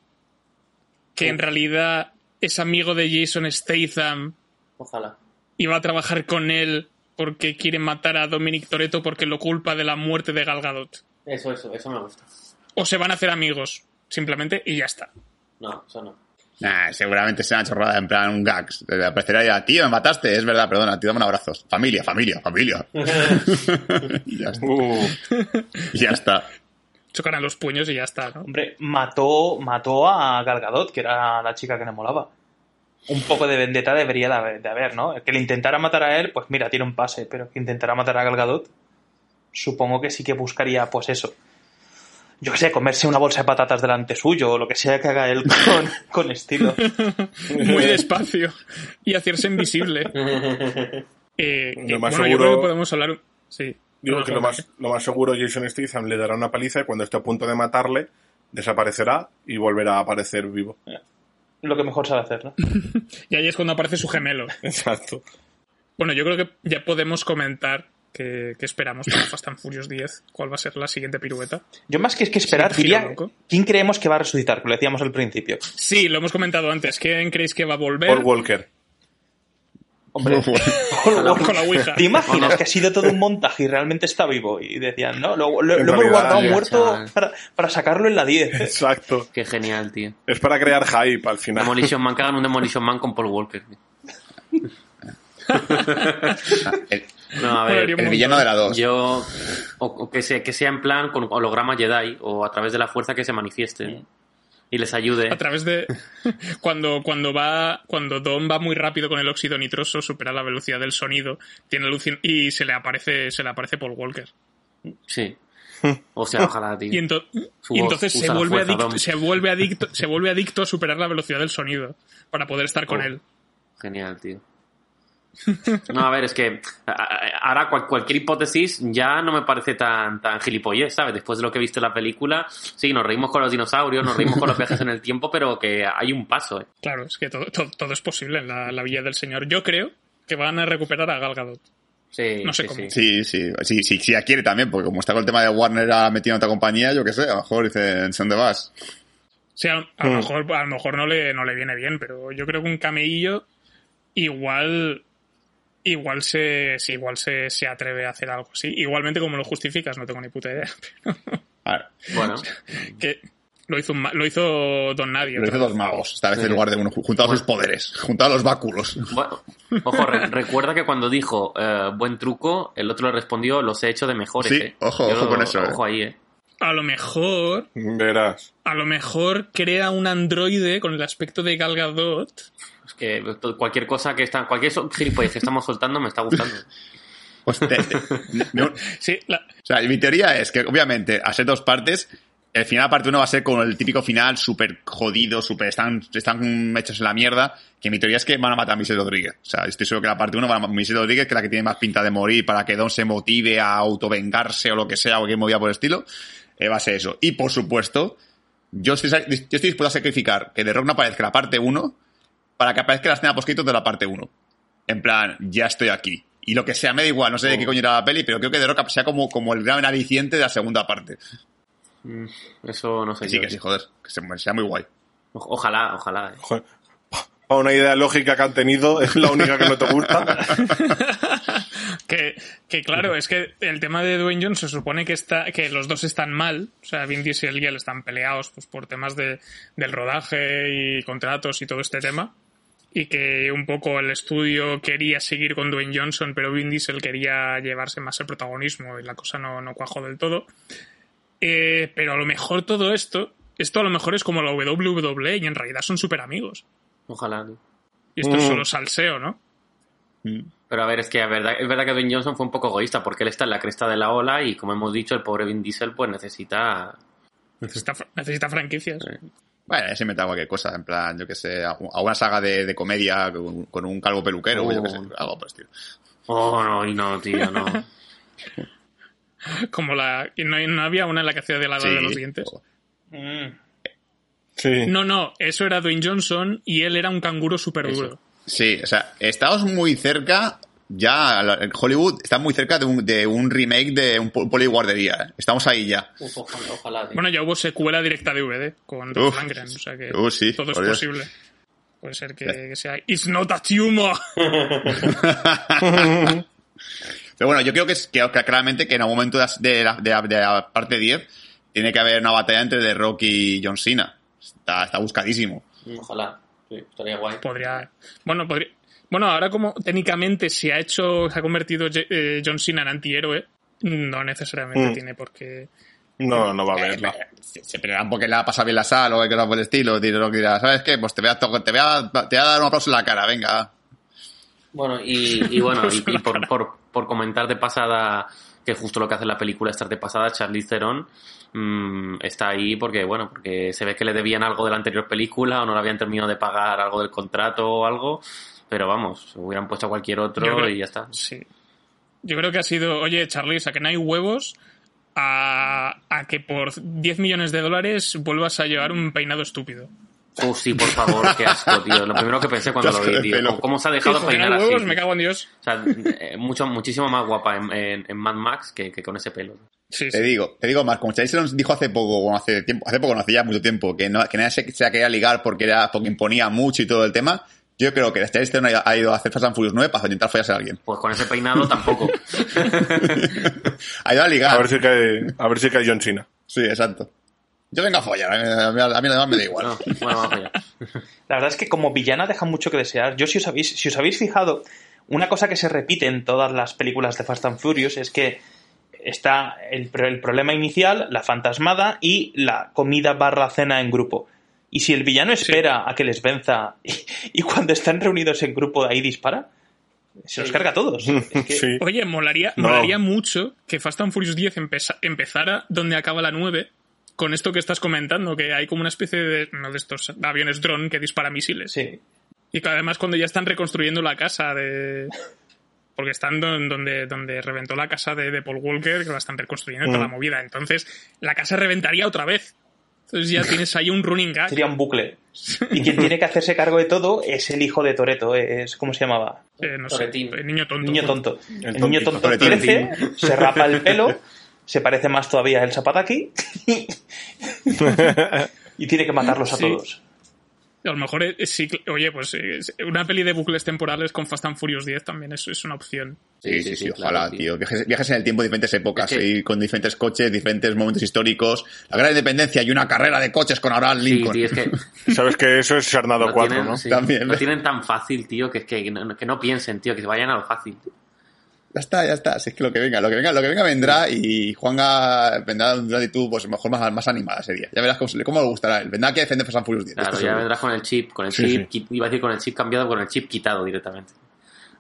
que en realidad es amigo de Jason Statham Ojalá. Y va a trabajar con él porque quiere matar a Dominic Toretto porque lo culpa de la muerte de Gal Gadot? Eso, eso, eso me gusta. ¿O se van a hacer amigos? Simplemente y ya está. No, eso no. Nah, seguramente sea una chorrada en plan un gags. Le Aparecerá ya, tío, me mataste, es verdad, perdona, tío, dame un abrazo. Familia, familia, familia. y [LAUGHS] [LAUGHS] ya está. Uh, Y ya está. Chocarán los puños y ya está, ¿no? Hombre, mató, mató a Gal Gadot, que era la chica que le molaba. Un poco de vendetta debería de haber, de haber, ¿no? Que le intentara matar a él, pues mira, tiene un pase, pero que intentara matar a Gal Gadot, supongo que sí que buscaría, pues eso. Yo qué sé, comerse una bolsa de patatas delante suyo, o lo que sea que haga él con, [LAUGHS] con estilo. Muy despacio y hacerse invisible. [LAUGHS] Eh, Lo más bueno, yo seguro- creo que podemos hablar. Sí. digo que lo más, lo más seguro Jason Statham le dará una paliza y cuando esté a punto de matarle, desaparecerá y volverá a aparecer vivo. Lo que mejor sabe hacer, ¿no? [LAUGHS] Y ahí es cuando aparece su gemelo. Exacto. Bueno, yo creo que ya podemos comentar que, que esperamos para Fast and Furious 10. ¿Cuál va a ser la siguiente pirueta? Yo más que es que esperar, diría. ¿quién creemos que va a resucitar? Que lo decíamos al principio. Sí, lo hemos comentado antes. ¿Quién creéis que va a volver? Paul Walker. Hombre, [LAUGHS] Con la Ouija. ¿Te imaginas que ha sido todo un montaje y realmente está vivo? Y decían, no, lo, lo- lo hemos guardado muerto para, para sacarlo en la 10. [LAUGHS] Exacto. Qué genial, tío. Es para crear hype al final. Demolition Man, que [LAUGHS] hagan un Demolition Man con Paul Walker. tío. El, No, a ver, el villano de la 2. yo... O, o que, sea, que sea en plan con holograma Jedi o a través de la fuerza que se manifieste y les ayude. A través de. [LAUGHS] Cuando, cuando va. Cuando Dom va muy rápido con el óxido nitroso, supera la velocidad del sonido, tiene alucin y se le aparece, se le aparece Paul Walker. Sí. [LAUGHS] O sea, ojalá, tío. Y, ento- y entonces se vuelve, fuerza, adicto, se, vuelve adicto, se vuelve adicto a superar la velocidad del sonido para poder estar con Oh. él. Genial, tío. No, a ver, es que a- a- ahora cual- cualquier hipótesis ya no me parece tan, tan gilipollez, ¿sabes? Después de lo que he visto en la película, sí, nos reímos con los dinosaurios, nos reímos con los viajes en el tiempo, pero que hay un paso, ¿eh? Claro, es que todo, todo, todo es posible en la, la Villa del Señor. Yo creo que van a recuperar a Gal Gadot. Sí, No sé sí, cómo. sí. Sí, sí, sí, sí, sí, ya quiere también, porque como está con el tema de Warner ha metido en otra compañía, yo qué sé, a lo mejor dicen, ¿dónde vas? O sea, a lo mejor, a lo mejor no, le, no le viene bien, pero yo creo que un cameillo igual igual se sí, igual se, se atreve a hacer algo así. Igualmente como lo justificas, no tengo ni puta idea. [LAUGHS] Bueno, [LAUGHS] que lo hizo un lo hizo Don Nadie. lo hizo dos magos, esta vez en lugar de uno, juntados sus poderes, juntados los báculos. [LAUGHS] bueno, ojo, re- recuerda que cuando dijo eh, buen truco, el otro le respondió los he hecho de mejores, Sí, ¿eh? ojo, ojo con eso, Ojo ahí, ¿eh? A lo mejor Verás. a lo mejor crea un androide con el aspecto de Gal Gadot. Que to- cualquier cosa que está, cualquier gilipollez que estamos soltando me está gustando. [LAUGHS] Pues te- te- no- Sí, la- O sea, mi teoría es que, obviamente, a ser dos partes, el final parte uno va a ser con el típico final súper jodido, súper, están, están hechos en la mierda, que mi teoría es que van a matar a Michelle Rodríguez. O sea, estoy seguro que la parte uno van a matar a Michelle Rodríguez, que es la que tiene más pinta de morir para que Don se motive a autovengarse o lo que sea, o cualquier movida por el estilo. Eh, va a ser eso. Y, por supuesto, yo estoy, yo estoy dispuesto a sacrificar que The Rock no aparezca la parte 1 para que aparezca la escena post de la parte 1. En plan, ya estoy aquí. Y lo que sea, me da igual, no sé de qué coño era la peli, pero creo que The Rock sea como, como el gran aliciente de la segunda parte. Mm, Eso no sé Que sí, yo, que tío. sí, joder, que se- sea muy guay. O- Ojalá, ojalá. ¿eh? Joder. Para una idea lógica que han tenido, es la única que no te gusta. [LAUGHS] que, que claro, es que el tema de Dwayne Johnson se supone que está que los dos están mal, o sea, Vin Diesel y él están peleados pues por temas de, del rodaje y contratos y todo este tema. Y que un poco el estudio quería seguir con Dwayne Johnson, pero Vin Diesel quería llevarse más el protagonismo y la cosa no, no cuajó del todo. Eh, pero a lo mejor todo esto, esto a lo mejor es como la WWE y en realidad son súper amigos. Ojalá. ¿no? Y esto es Mm. solo salseo, ¿no? Pero a ver, es que es verdad, es verdad que Dwayne Johnson fue un poco egoísta porque él está en la cresta de la ola y como hemos dicho, el pobre Vin Diesel pues necesita... Necesita, necesita franquicias. Bueno, ya se inventa cualquier cosa, en plan, yo que sé, a una saga de, de comedia con, con un calvo peluquero, o yo que sé, Oh. algo por estilo. Oh, no, y no, tío, no. [LAUGHS] Como la. y No, no había una en la que hacía de la Sí. de los dientes. Mm. Sí. No, no, eso era Dwayne Johnson y él era un canguro súper duro. Sí, o sea, estamos muy cerca, ya Hollywood está muy cerca de un, de un remake de un po- poli guardería. ¿eh? Estamos ahí ya. Uf, ojalá, ojalá. Bueno, ya hubo secuela directa de DVD con Dolph. Lundgren, o sea que Uh, sí, todo es Dios. posible. Puede ser que, que sea It's not a tumor. [LAUGHS] Pero bueno, yo creo que, es, que, que claramente que en algún momento de la, de la- de la- de la parte 10 tiene que haber una batalla entre The Rock y John Cena. Está, está buscadísimo. Ojalá. Sí, estaría guay. Podría. Bueno, podría. Bueno, ahora como técnicamente se ha hecho, se ha convertido eh, John Cena en antihéroe, no necesariamente Mm. tiene por qué. No, no va a haberla. Se, se pelearán porque le ha pasado bien la sal o que cosa por el estilo. The Rock dirá, ¿sabes qué? Pues te voy a, te voy a, te voy a dar un aplauso en la cara, venga. Bueno, y, y bueno, y, y por, por, por comentar de pasada, que justo lo que hace la película estar de pasada, Charlize Theron mm, está ahí porque, bueno, porque se ve que le debían algo de la anterior película o no le habían terminado de pagar algo del contrato o algo, pero vamos, hubieran puesto a cualquier otro creo- y ya está. Sí. Yo creo que ha sido, oye, Charlize, a que no hay huevos, a, a que por 10 millones de dólares vuelvas a llevar un peinado estúpido. Oh, sí, por favor, qué asco, [LAUGHS] tío. Lo primero que pensé cuando lo vi, tío. ¿Cómo, se ha dejado Hijo, peinar así? huevos, me cago en Dios. O sea, eh, mucho, muchísimo más guapa en, en, en Mad Max que, que con ese pelo. Sí, Te sí. digo, te digo más, como Charlize Theron dijo hace poco, bueno, hace tiempo, hace poco, no hace ya mucho tiempo, que, no, que nadie se, se quería ligar porque era, porque imponía mucho y todo el tema. Yo creo que Charlize Theron ha, ha ido a hacer Fast and Furious 9 para intentar follarse a alguien. Pues con ese peinado tampoco. [LAUGHS] ha ido a ligar. A ver si cae, a ver si cae John Cena. Sí, exacto. Yo vengo a follar, a mí, a mí además me da igual. No, bueno, vamos allá. [LAUGHS] La verdad es que como villana deja mucho que desear. Yo si os habéis, si os habéis fijado, una cosa que se repite en todas las películas de Fast and Furious es que está el, el problema inicial, la fantasmada y la comida barra cena en grupo. Y si el villano espera a que les venza y, y cuando están reunidos en grupo ahí dispara, se los carga a todos. Es que- Sí. Oye, molaría, No. molaría mucho que Fast and Furious 10 empeza- empezara donde acaba la 9, con esto que estás comentando, que hay como una especie de, no de estos aviones dron que dispara misiles. sí. Y que además cuando ya están reconstruyendo la casa de... Porque están don- donde, donde reventó la casa de, de Paul Walker, que la están reconstruyendo toda la Mm. movida. Entonces, la casa reventaría otra vez. Entonces ya tienes ahí un running gag. Sería un bucle. Y quien tiene que hacerse cargo de todo es el hijo de Toreto, es ¿cómo se llamaba? Eh, no sé, Toretín. el niño tonto. Niño tonto. El El, niño tonto crece, se rapa el pelo, se parece más todavía el Zapataki [LAUGHS] y tiene que matarlos a Sí. todos. A lo mejor, eh, sí, oye, pues eh, una peli de bucles temporales con Fast and Furious 10 también es, es una opción. Sí, sí, sí, ojalá, tío. Viajes, viajes en el tiempo, diferentes épocas, Es que- y con diferentes coches, diferentes momentos históricos, la gran independencia y una carrera de coches con Abraham Sí, Lincoln. tío, es que [LAUGHS] Sabes que eso es Sarnado lo 4, tienen, ¿no? sí, También. lo tienen tan fácil, tío, que es que no, que no piensen, tío, que se vayan a lo fácil. Ya está, ya está. Si es que lo que venga, lo que venga, lo que venga vendrá y Juanga vendrá de una actitud, pues mejor más, más animada ese día. Ya verás cómo, cómo le gustará a él. Vendrá aquí a defender Fast Furious 10. Claro, ya seguro. vendrás con el chip, con el Sí, chip, iba a decir con el chip cambiado, con el chip quitado directamente.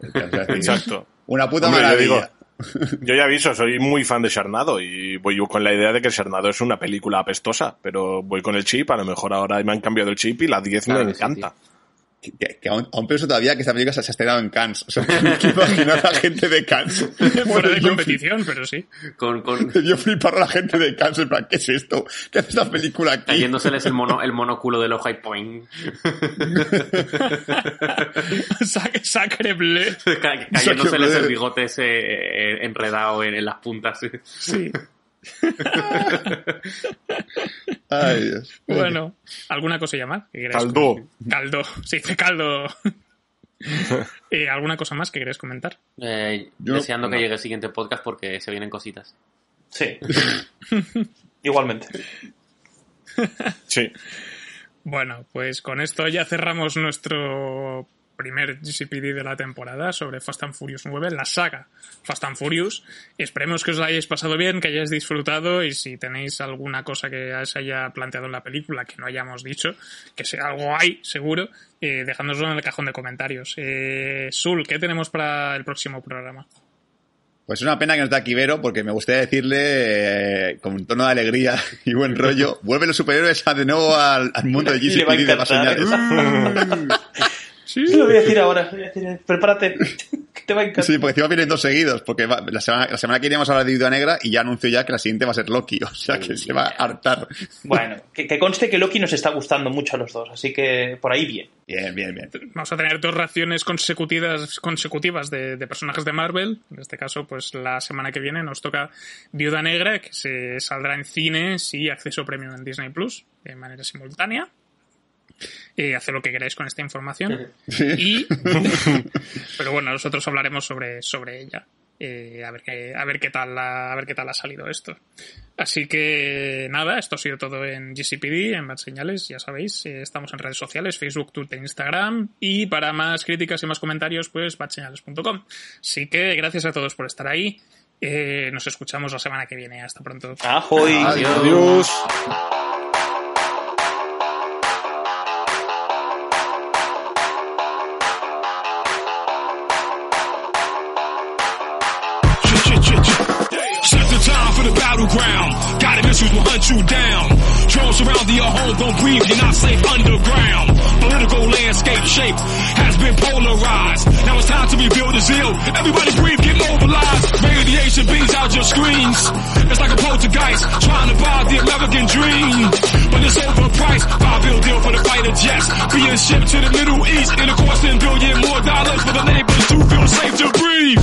Exacto. Una puta Hombre, yo maravilla. Yo ya aviso, soy muy fan de Sarnado y voy con la idea de que Sarnado es una película apestosa, pero voy con el chip, a lo mejor ahora me han cambiado el chip y la 10 Claro me que sí, encanta. Que, que aún, aún pienso todavía que esta película se, ha estrenado en Cannes. O sea, [LAUGHS] que imaginar a la gente de Cannes. [LAUGHS] Fuera de competición, pero sí. Con, con [LAUGHS] yo flipar a la gente de Cannes, en plan, ¿qué es esto? ¿Qué hace esta película aquí? cayéndoseles el mono, el monóculo del ojo y point. Sac- Sacre bleu. Ca- cayéndoseles el bigote ese eh, enredado en, en las puntas. Sí. [LAUGHS] Ay, Dios. Bueno, ¿alguna cosilla más? que Caldo. Caldo. Se dice caldo. [LAUGHS] Eh, ¿Alguna cosa más que queréis comentar? Eh, Yo- deseando que llegue el siguiente podcast porque se vienen cositas. Sí. [LAUGHS] Igualmente. Sí. Bueno, pues con esto ya cerramos nuestro primer GCPD de la temporada sobre Fast and Furious 9, la saga Fast and Furious. Esperemos que os la hayáis pasado bien, que hayáis disfrutado y si tenéis alguna cosa que se haya planteado en la película que no hayamos dicho, que sea algo hay, seguro, eh, dejádnoslo en el cajón de comentarios. Eh, Sul, ¿qué tenemos para el próximo programa? Pues es una pena que no esté aquí Vero, porque me gustaría decirle, eh, con un tono de alegría [LAUGHS] y buen rollo, vuelve los superiores a de nuevo al, al mundo de [LAUGHS] GCPD de. [LAUGHS] Sí, Lo voy a decir ahora. voy a decir, prepárate, que te va a encantar. Sí, porque encima vienen dos seguidos, porque va- la, semana, la semana que viene vamos a hablar de Viuda Negra y ya anuncio ya que la siguiente va a ser Loki, o sea que se va a hartar. Bueno, que, que conste que Loki nos está gustando mucho a los dos, así que por ahí bien. Bien, bien, bien. Vamos a tener dos reacciones consecutivas, consecutivas de, de personajes de Marvel. En este caso, pues la semana que viene nos toca Viuda Negra, que se saldrá en cines y acceso premium en Disney Plus de manera simultánea. Eh, haced lo que queráis con esta información. [LAUGHS] Y, [LAUGHS] pero bueno, nosotros hablaremos sobre, sobre ella. Eh, a ver qué, a ver qué tal la- a ver qué tal ha salido esto. Así que nada, esto ha sido todo en GCPD, en Bad Señales, ya sabéis, eh, estamos en redes sociales, Facebook, Twitter, Instagram, y para más críticas y más comentarios, pues badseñales.com. Así que gracias a todos por estar ahí. Eh, nos escuchamos la semana que viene. Hasta pronto. Ajoy. Adiós. You down. Drones surrounding your home, don't breathe, you're not safe underground. Political landscape shape has been polarized. Now it's time to rebuild the zeal. Everybody breathe, get mobilized. Radiation beams out your screens. It's like a poltergeist trying to buy the American dream. But it's overpriced. Five bill deal for the fighter jets. Being shipped to the Middle East. And of course, 10 billion more dollars for the neighbors to feel safe to breathe.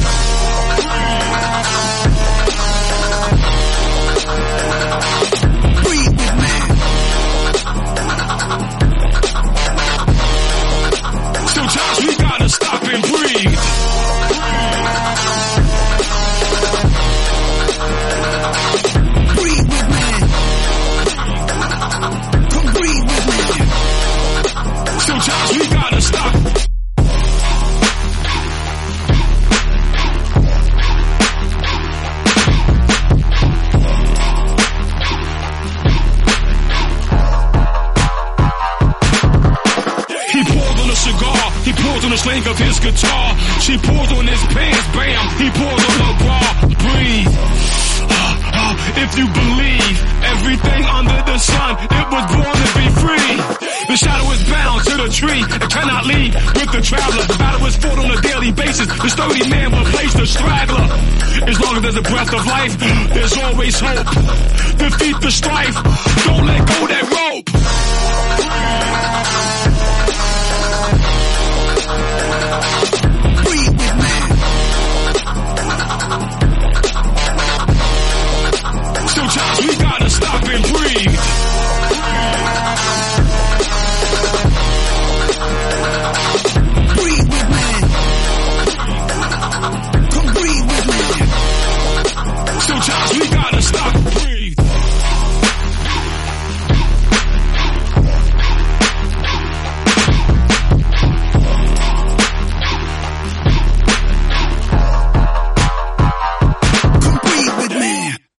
Sling of his guitar. She pulled on his pants, bam, he pulled on her bra. Breathe. Ah, ah, If you believe everything under the sun, it was born to be free. The shadow is bound to the tree and cannot leave with the traveler. The battle is fought on a daily basis. The sturdy man will place the straggler. As long as there's a breath of life, there's always hope. Defeat the strife. Don't let go that rope.